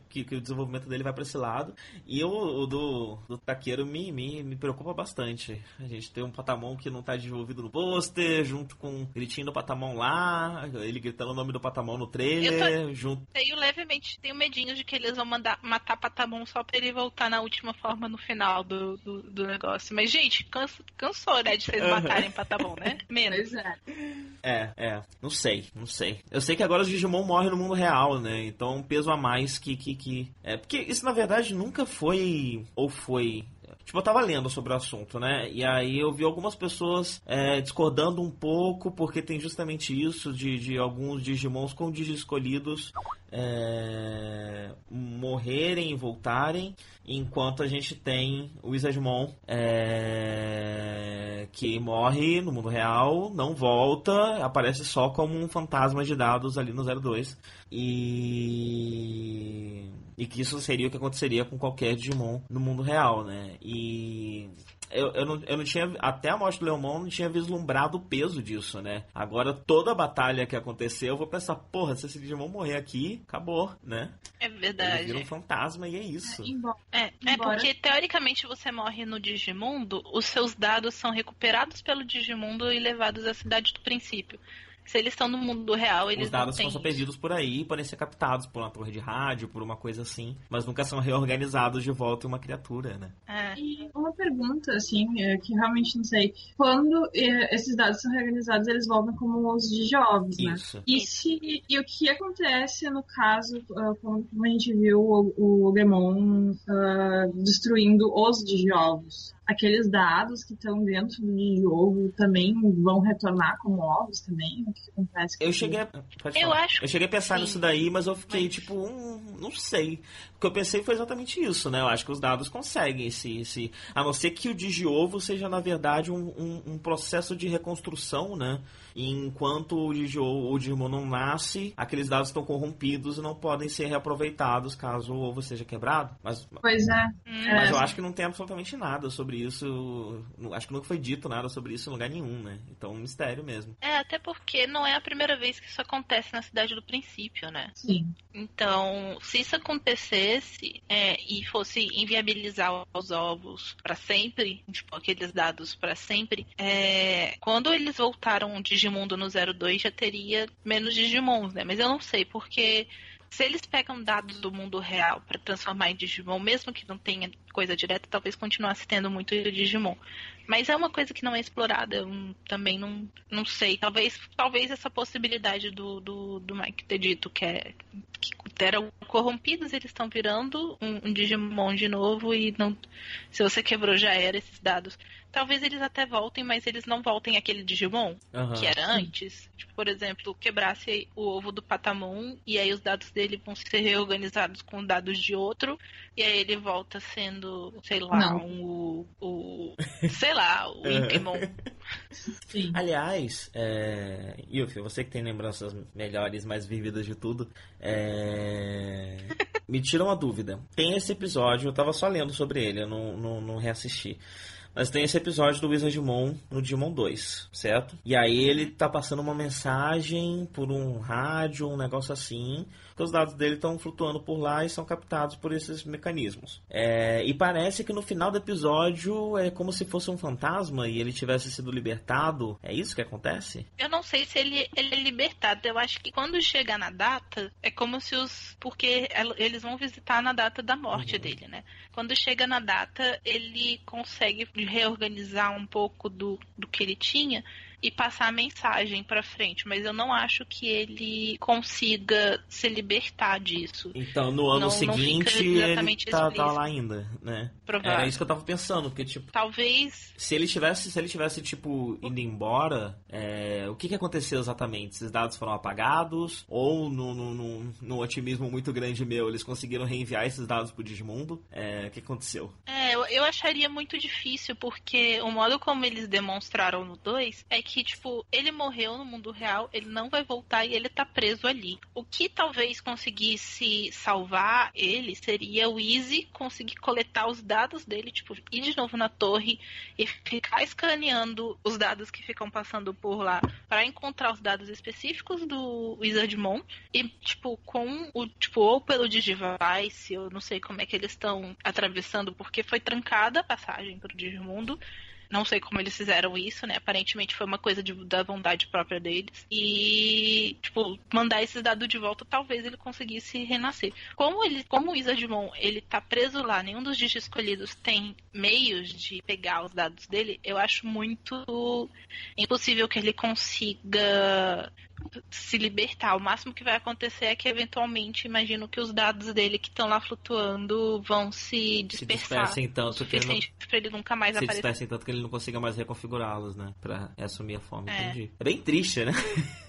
que, que o desenvolvimento dele vai pra esse lado. E o, o do, do Taqueiro me, me, me preocupa bastante. A gente tem um Patamon que não tá desenvolvido no pôster, junto com o gritinho do Patamon lá, ele gritando o nome do Patamon no trailer, junto. Tenho levemente, tenho medinho de que eles vão mandar matar Patamon só pra ele voltar na última forma no final do, do, do negócio. Mas, gente, cansa, cansou, né, de vocês matarem Patamon, né? Menos. é. É, é. Não sei, não sei. Eu sei que agora os Digimon morrem no mundo real, né? Então um peso a mais que, que, que. É, porque isso na verdade nunca foi. Ou foi. Tipo, eu tava lendo sobre o assunto, né? E aí eu vi algumas pessoas é, discordando um pouco, porque tem justamente isso de, de alguns Digimons com Digi escolhidos é, morrerem e voltarem, enquanto a gente tem o Isadmon é, que morre no mundo real, não volta, aparece só como um fantasma de dados ali no 02. E. E que isso seria o que aconteceria com qualquer Digimon no mundo real, né? E. Eu, eu, não, eu não tinha. Até a morte do Leomon não tinha vislumbrado o peso disso, né? Agora, toda a batalha que aconteceu, eu vou pensar, porra, se esse Digimon morrer aqui, acabou, né? É Ele verdade. vira um fantasma e é isso. É, é Embora- porque teoricamente você morre no Digimundo, os seus dados são recuperados pelo Digimundo e levados à cidade do princípio. Se eles estão no mundo real, eles Os dados não têm são perdidos por aí, podem ser captados por uma torre de rádio, por uma coisa assim, mas nunca são reorganizados de volta em uma criatura, né? É. E uma pergunta, assim, é, que realmente não sei. Quando é, esses dados são reorganizados, eles voltam como os digijovens, né? Isso. E, se, e o que acontece no caso, ah, como a gente viu o, o Ogremon ah, destruindo os digijovos? Aqueles dados que estão dentro do digijovo também vão retornar como ovos também? O que acontece? com Eu isso? cheguei a, Eu acho eu cheguei a pensar sim, nisso daí, mas eu fiquei mas- tipo, hum, não sei. O que eu pensei foi exatamente isso, né? Eu acho que os dados conseguem esse. esse a não ser que o digiovo seja, na verdade, um, um, um processo de reconstrução, né? E enquanto o, digiovo, o Digimon não nasce, aqueles dados estão corrompidos e não podem ser reaproveitados caso o ovo seja quebrado. Mas, Pois é. Hum, mas É. eu acho que não tem absolutamente nada sobre isso. Acho que nunca foi dito nada sobre isso em lugar nenhum, né? Então, um mistério mesmo. É, até porque não é a primeira vez que isso acontece na cidade do princípio, né? Sim. Então, se isso acontecesse é, e fosse inviabilizar os ovos para sempre, tipo, aqueles dados para sempre, é, quando eles voltaram o Digimundo no 02 já teria menos Digimons, né? Mas eu não sei, porque se eles pegam dados do mundo real para transformar em Digimon, mesmo que não tenha coisa direta, talvez continuasse tendo muito Digimon. Mas é uma coisa que não é explorada, eu também não, não sei. Talvez, talvez essa possibilidade do, do, do Mike ter dito que, é, que eram corrompidos, eles estão virando um, um Digimon de novo e não. Se você quebrou, já era esses dados. Talvez eles até voltem, mas eles não voltem aquele Digimon Aham. que era antes. Tipo, por exemplo, quebrasse o ovo do Patamon e aí os dados dele vão ser reorganizados com dados de outro e aí ele volta sendo, sei lá, um, o, o sei lá, o Inkmon. Sim. Aliás, é... Yuffie, você que tem lembranças melhores, mais vívidas de tudo, é... me tira uma dúvida. Tem esse episódio, eu tava só lendo sobre ele, eu não, não, não reassisti. Nós tem esse episódio do Wizardmon no Digimon 2, certo? E aí ele tá passando uma mensagem por um rádio, um negócio assim, que os dados dele estão flutuando por lá e são captados por esses mecanismos. É, e parece que no final do episódio é como se fosse um fantasma e ele tivesse sido libertado. É isso que acontece? Eu não sei se ele, ele é libertado. Eu acho que quando chega na data, é como se os. Porque eles vão visitar na data da morte uhum. dele, né? Quando chega na data, ele consegue reorganizar um pouco do, do que ele tinha e passar a mensagem para frente, mas eu não acho que ele consiga se libertar disso. Então, no ano não, seguinte, não ele tá, tá, lá ainda, né? Provável. Era isso que eu tava pensando, porque, tipo... Talvez... Se ele tivesse, se ele tivesse, tipo, indo embora, é, o que que aconteceu exatamente? Esses dados foram apagados? Ou, no, no, no, no otimismo muito grande meu, eles conseguiram reenviar esses dados pro Digimundo? É, o que aconteceu? É, eu, eu acharia muito difícil, porque o modo como eles demonstraram no 2 é que, tipo, ele morreu no mundo real, ele não vai voltar e ele tá preso ali. O que talvez conseguisse salvar ele seria o Easy conseguir coletar os dados dele, tipo, ir de novo na torre e ficar escaneando os dados que ficam passando por lá para encontrar os dados específicos do Wizardmon e, tipo, com o, tipo, ou pelo Digivice, eu não sei como é que eles estão atravessando, porque foi trancada a passagem pro Digimundo não sei como eles fizeram isso, né? Aparentemente foi uma coisa de, da vontade própria deles. E, tipo, mandar esses dados de volta, talvez ele conseguisse renascer. Como ele, como o Isadmon, ele tá preso lá, nenhum dos digis escolhidos tem meios de pegar os dados dele, eu acho muito impossível que ele consiga se libertar. O máximo que vai acontecer é que eventualmente imagino que os dados dele que estão lá flutuando vão se dispersar. Se dispersem tanto que ele não... ele nunca mais se aparecer. dispersem tanto que ele não consiga mais reconfigurá-los, né? Pra assumir a forma. É. Entendi. É bem triste, né?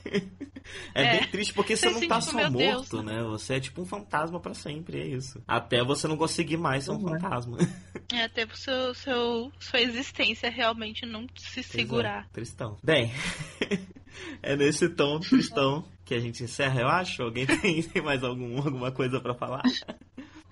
é, é, bem triste porque você, você não tá só morto, Deus. né? Você é tipo um fantasma para sempre, é isso. Até você não conseguir mais ser um uhum. fantasma. É, até o seu, seu, sua existência realmente não se segurar. É, tristão. Bem, é nesse tom tristão que a gente encerra, eu acho. Alguém tem, tem mais algum, alguma coisa para falar?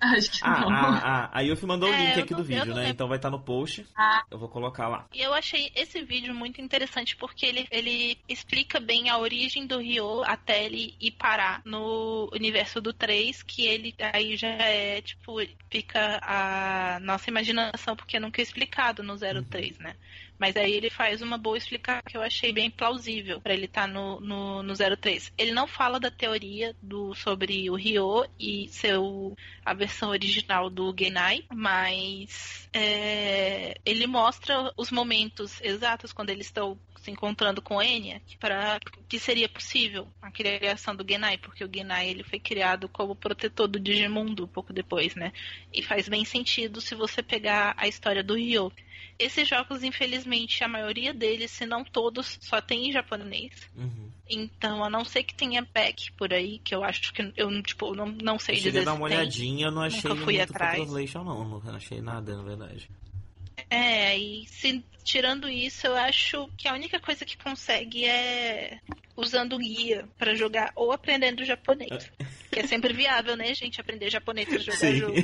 Acho que ah, não. Ah, ah, a Yuffie mandou é, o link aqui do vídeo, né? Então vai estar tá no post. Ah. Eu vou colocar lá. E eu achei esse vídeo muito interessante porque ele, ele explica bem a origem do Ryo até ele ir parar no universo do 3, que ele aí já é, tipo, fica a nossa imaginação, porque nunca é explicado no 03, uhum. né? Mas aí ele faz uma boa explicação que eu achei bem plausível para ele estar tá no, no, no 03. Ele não fala da teoria do, sobre o Ryo e seu, a versão original do Genai, mas é, ele mostra os momentos exatos quando eles estão se encontrando com Enya para que seria possível a criação do Genai, porque o Genai ele foi criado como protetor do Digimundo pouco depois, né? E faz bem sentido se você pegar a história do Ryo. Esses jogos, infelizmente, a maioria deles, se não todos, só tem em japonês. Uhum. Então, a não ser que tenha pack por aí, que eu acho que eu tipo, não, não sei eu dizer. Eu dar uma olhadinha, eu não achei Nunca fui atrás. translation, não. Não achei nada, na verdade. É, e se, tirando isso, eu acho que a única coisa que consegue é usando guia para jogar ou aprendendo japonês. É. que é sempre viável, né, gente? Aprender japonês pra jogar Sim. jogo.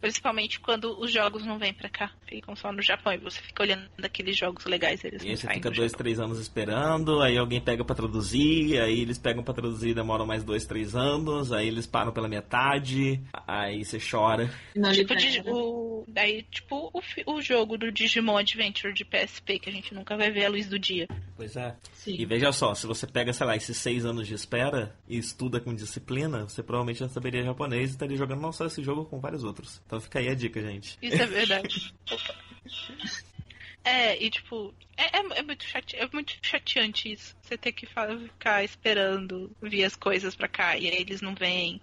Principalmente quando os jogos não vêm pra cá, ficam só no Japão e você fica olhando aqueles jogos legais. Eles e aí você fica dois, Japão. três anos esperando, aí alguém pega para traduzir, aí eles pegam para traduzir demoram mais dois, três anos, aí eles param pela metade, aí você chora. tipo, o, daí, tipo o, o jogo do Digimon Adventure de PSP, que a gente nunca vai ver a luz do dia. Pois é. Sim. E veja só, se você pega, sei lá, esses seis anos de espera e estuda com disciplina, você provavelmente já saberia japonês e estaria jogando não só esse jogo com vários outros. Então fica aí a dica, gente. Isso é verdade. É, e tipo, é, é, é, muito chate, é muito chateante isso. Você ter que ficar esperando vir as coisas pra cá e aí eles não vêm.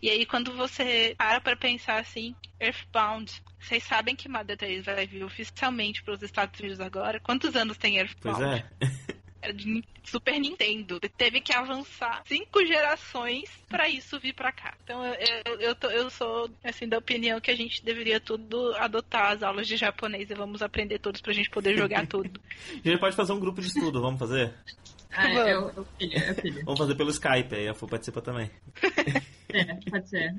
E aí quando você para pra pensar assim, Earthbound, vocês sabem que Mother 3 vai vir oficialmente pros Estados Unidos agora? Quantos anos tem Earthbound? Pois é. era de Super Nintendo. Teve que avançar cinco gerações para isso vir para cá. Então eu, eu, eu, tô, eu, sou assim da opinião que a gente deveria tudo adotar as aulas de japonês e vamos aprender todos pra gente poder jogar tudo. a gente pode fazer um grupo de estudo, vamos fazer? Ah, é, eu, eu, eu, filho. Vamos fazer pelo Skype, aí a Fu participa também. é, pode ser.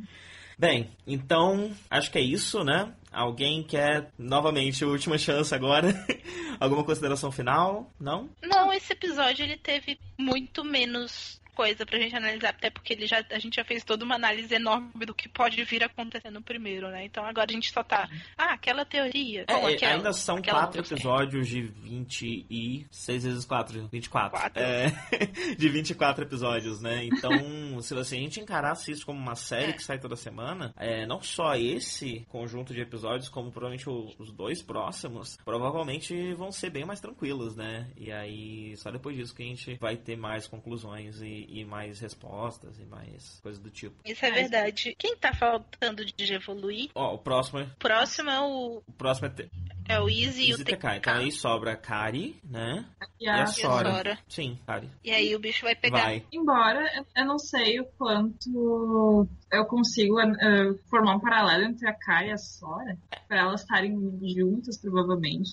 Bem, então acho que é isso, né? Alguém quer novamente última chance agora? Alguma consideração final? Não? Não, esse episódio ele teve muito menos coisa pra gente analisar, até porque ele já, a gente já fez toda uma análise enorme do que pode vir acontecer no primeiro, né? Então agora a gente só tá. Ah, aquela teoria. É, aquela, ainda são quatro episódios de 20 e. 6 vezes 4, 24. Quatro. É, de 24 episódios, né? Então, se você- a gente encarasse isso como uma série É. que sai toda semana, é, não só esse conjunto de episódios, como provavelmente os dois próximos, provavelmente vão ser bem mais tranquilos, né? E aí, só depois disso que a gente vai ter mais conclusões e, e mais respostas e mais coisas do tipo. Isso é verdade. Quem tá faltando de evoluir? Ó, o próximo é. O próximo é o, O próximo é. Te- é o Easy e o Easy TK. TK. Então aí sobra a Kari, né? E E a a- Sora. Sora. Sim, Kari. E aí o bicho vai pegar. Vai. Embora eu- não sei o quanto eu consigo eh, formar um paralelo entre a Kai e a Sora, pra elas estarem juntas, provavelmente.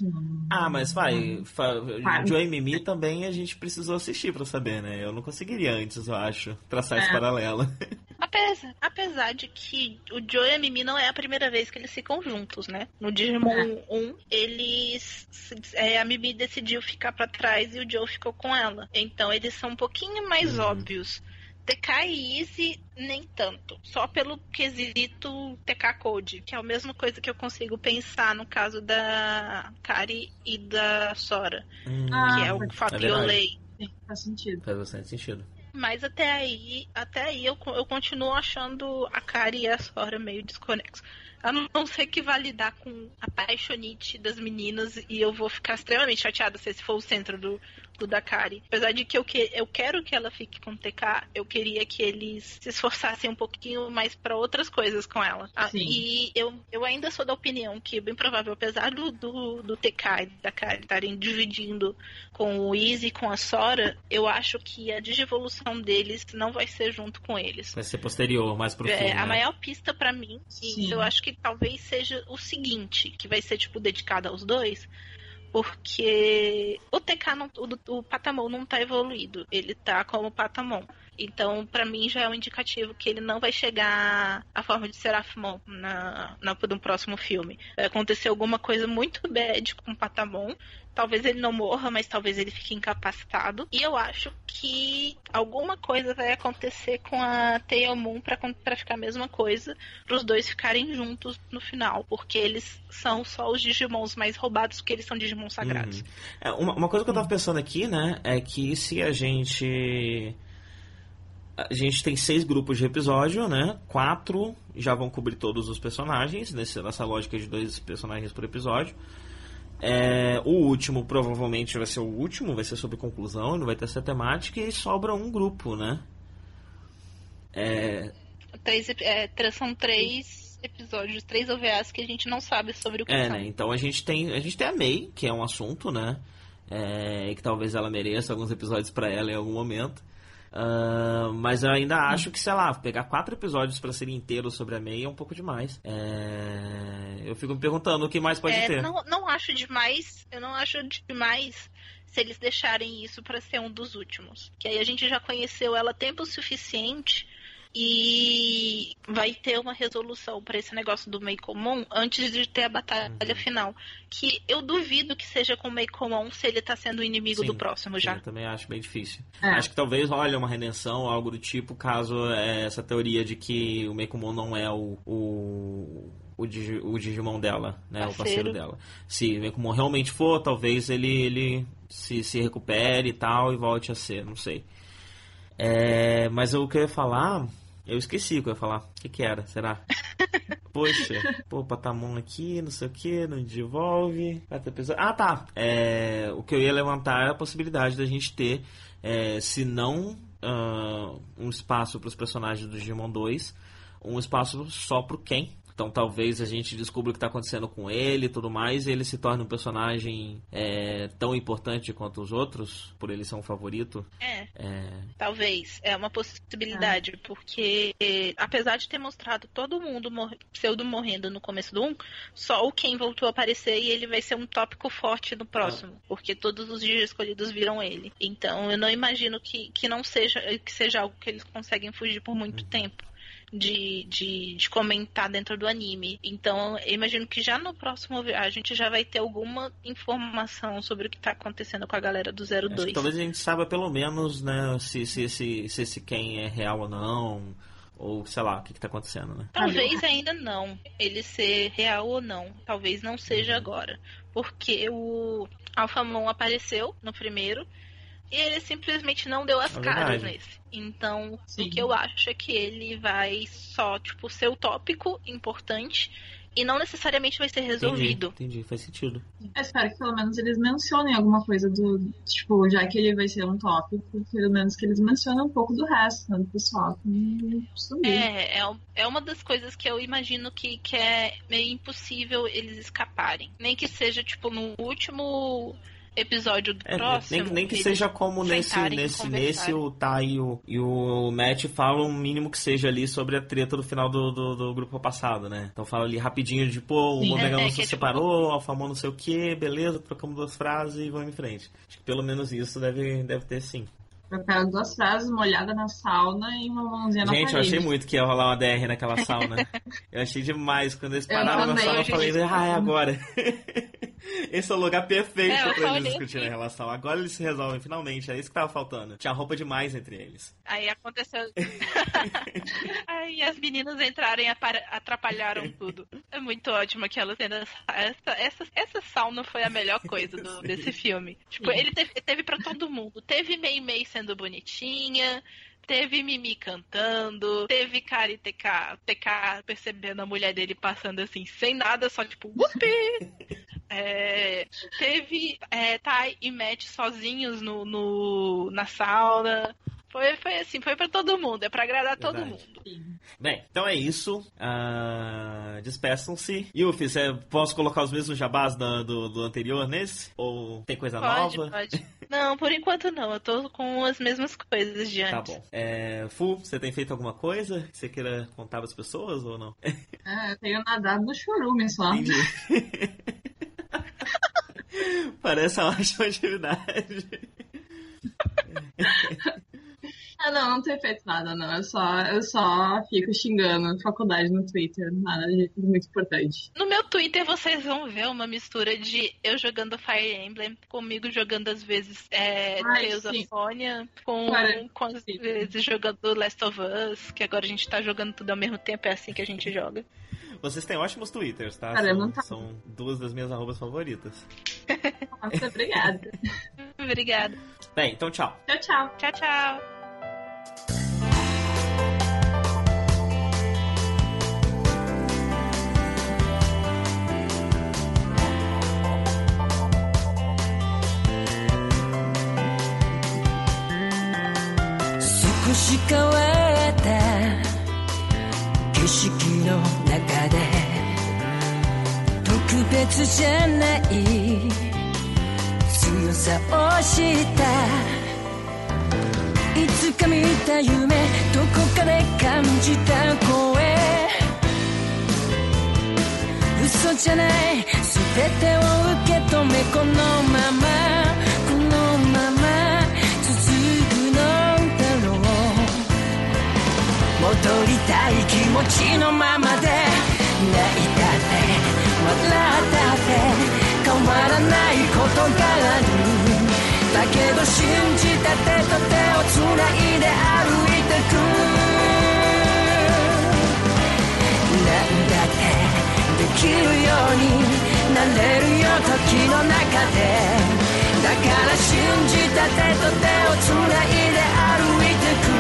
Ah, mas vai. Vai. Joe e Mimi também a gente precisou assistir pra saber, né? Eu não conseguiria antes, eu acho, traçar esse É. paralelo. Apesar, apesar de que o Joe e a Mimi não é a primeira vez que eles ficam juntos, né? No Digimon É. 1, eles. é, a Mimi decidiu ficar pra trás e o Joe ficou com ela. Então eles são um pouquinho mais Uhum. óbvios. TK e Easy, nem tanto. Só pelo quesito TK Code, que é a mesma coisa que eu consigo pensar no caso da Kari e da Sora, Hum, Ah, que é o pode- fato é faz sentido. Faz bastante sentido. Mas até aí, até aí eu, eu continuo achando a Kari e a Sora meio desconexos. A não ser que vá lidar com a paixonite das meninas e eu vou ficar extremamente chateada se esse for o centro do, do da Kari. Apesar de que eu, que eu quero que ela fique com o TK, eu queria que eles se esforçassem um pouquinho mais pra outras coisas com ela. Ah, e eu, eu ainda sou da opinião que bem provável, apesar do, do, do TK e da Kari estarem dividindo com o Easy e com a Sora, eu acho que a digivolução deles não vai ser junto com eles. Vai ser posterior, mais pro fim. É, né? a maior pista pra mim, Sim. e eu acho que talvez seja o seguinte, que vai ser tipo dedicado aos dois, porque o TK não, o, o Patamon não tá evoluído, ele tá como Patamon. Então, pra mim já é um indicativo que ele não vai chegar à forma de Serafimon na, na, no próximo filme. Vai acontecer alguma coisa muito bad com o Patamon. Talvez ele não morra, mas talvez ele fique incapacitado. E eu acho que alguma coisa vai acontecer com a Tail pra, pra ficar a mesma coisa, pros dois ficarem juntos no final. Porque eles são só os Digimons mais roubados, porque eles são Digimon sagrados. Uhum. É, uma, uma coisa que eu tava pensando aqui, né, é que se a gente. A gente tem seis grupos de episódio, né? Quatro já vão cobrir todos os personagens, nessa lógica de dois personagens por episódio. É, o último provavelmente vai ser o último, vai ser sobre conclusão, não vai ter essa temática, e sobra um grupo, né? É, Três, é, são três episódios, três OVAs que a gente não sabe sobre o que É, são. né? Então a gente tem a gente tem a May, que é um assunto, né? É, e que talvez ela mereça alguns episódios pra ela em algum momento. Ah, mas eu ainda acho que, sei lá, pegar quatro episódios pra serem inteiros sobre a May é um pouco demais. É, eu fico me perguntando o que mais pode É, ter. Não, não acho demais, eu não acho demais se eles deixarem isso pra ser um dos últimos. Que aí a gente já conheceu ela tempo suficiente e vai ter uma resolução pra esse negócio do meio comum antes de ter a batalha Uhum. final. Que eu duvido que seja com o meio comum se ele tá sendo o inimigo Sim, do próximo sim, já. Eu também acho bem difícil. É. Acho que talvez olha uma redenção, algo do tipo, caso é, essa teoria de que o Mekumon não é o, o, o, Digi- o Digimon dela, né? O parceiro Parceiro. dela. Se o Mekumon realmente for, talvez ele, ele se, se recupere e tal e volte a ser, não sei. É, mas o que eu ia falar, eu esqueci o que eu ia falar. O que, que era? Será? Poxa, pô, Patamon aqui, não sei o que, não devolve. Ah, tá. É, o que eu ia levantar é a possibilidade da gente ter, é, se não ah, um espaço para os personagens do Digimon 2, um espaço só pro Ken. Então talvez a gente descubra o que está acontecendo com ele e tudo mais, e ele se torne um personagem é, tão importante quanto os outros, por ele ser um favorito. É. É, Talvez, é uma possibilidade, porque eh, apesar de ter mostrado todo mundo mor pseudo morrendo no começo do 1, só o Ken voltou a aparecer e ele vai ser um tópico forte no próximo, porque todos os dias escolhidos viram ele. Então eu não imagino que, que não seja que seja algo que eles conseguem fugir por muito tempo. De, de, de, comentar dentro do anime. Então, eu imagino que já no próximo a gente já vai ter alguma informação sobre o que tá acontecendo com a galera do 02. talvez a gente saiba pelo menos, né, se, se, se, se esse quem é real ou não. Ou sei lá, o que, que tá acontecendo, né? Talvez ainda não. Ele ser real ou não. Talvez não seja agora. Porque o Alphamon apareceu no primeiro ele simplesmente não deu as é caras nesse. Então, Sim. o que eu acho é que ele vai só, tipo, ser o tópico importante e não necessariamente vai ser resolvido. Entendi, entendi. faz sentido. Eu espero que pelo menos eles mencionem alguma coisa do. Tipo, já que ele vai ser um tópico, pelo menos que eles mencionem um pouco do resto, né, do pessoal. É, é, é uma das coisas que eu imagino que, que é meio impossível eles escaparem. Nem que seja, tipo, no último episódio do é, próximo. Nem, nem que seja como nesse, nesse, nesse o Tai e o, e o Matt falam o mínimo que seja ali sobre a treta do final do, do, do grupo passado, né? Então fala ali rapidinho de, pô, o Monegal é, é, se é, separou, tipo... Alfamon não sei o que, beleza, trocamos duas frases e vamos em frente. Acho que pelo menos isso deve, deve ter sim. Trocaram duas frases, uma olhada na sauna e uma mãozinha na Gente, parede. eu achei muito que ia rolar uma DR naquela sauna. eu achei demais. Quando eles pararam na sauna, eu falei, ah, é agora. Esse é o lugar perfeito é, pra eles discutirem a relação. Agora eles se resolvem, finalmente. É isso que tava faltando. Tinha roupa demais entre eles. Aí aconteceu. Aí as meninas entraram e atrapalharam tudo. É muito ótimo aquela cena. Essa, essa, essa sauna foi a melhor coisa do, desse filme. Tipo, ele teve, teve pra todo mundo. Teve Mei Mei sendo bonitinha. Teve Mimi cantando, teve Kari TK, TK percebendo a mulher dele passando assim, sem nada, só tipo, whoopee! É, teve é, Tai e Matt sozinhos no, no, na sauna. Foi, foi assim, foi para todo mundo, é para agradar Verdade. todo mundo. Bem, então é isso. Uh, Despeçam-se. Yuffie, você posso colocar os mesmos jabás do, do, do anterior nesse? Ou tem coisa pode, nova? Pode. Não, por enquanto não. Eu tô com as mesmas coisas de tá antes. Tá bom. É, Fu, você tem feito alguma coisa que você queira contar para as pessoas ou não? É, eu tenho nadado no chorume só. Entendi. Parece uma ótima atividade. Ah, não, não tenho feito nada, não. Eu só, eu só fico xingando faculdade no Twitter. Nada de muito importante. No meu Twitter vocês vão ver uma mistura de eu jogando Fire Emblem, comigo jogando às vezes é, Tales of Phonia, com, com às vezes jogando Last of Us, que agora a gente tá jogando tudo ao mesmo tempo, é assim que a gente joga. Vocês têm ótimos twitters, tá? São, tá... são duas das minhas arrobas favoritas. Nossa, obrigada. obrigada. Bem, então tchau. Tchau, tchau. Tchau, tchau. 別じゃない。強さを知った。いつか見た夢どこかで感じた声嘘じゃない。全てを受け止めこのまま。このまま。続くのだろう。戻りたい気持ちのままで。泣いてないことがあるだけど信じた手と手をつないで歩いてく。なんだってできるようになれるよ時の中でだから信じた手と手をつないで歩いてく。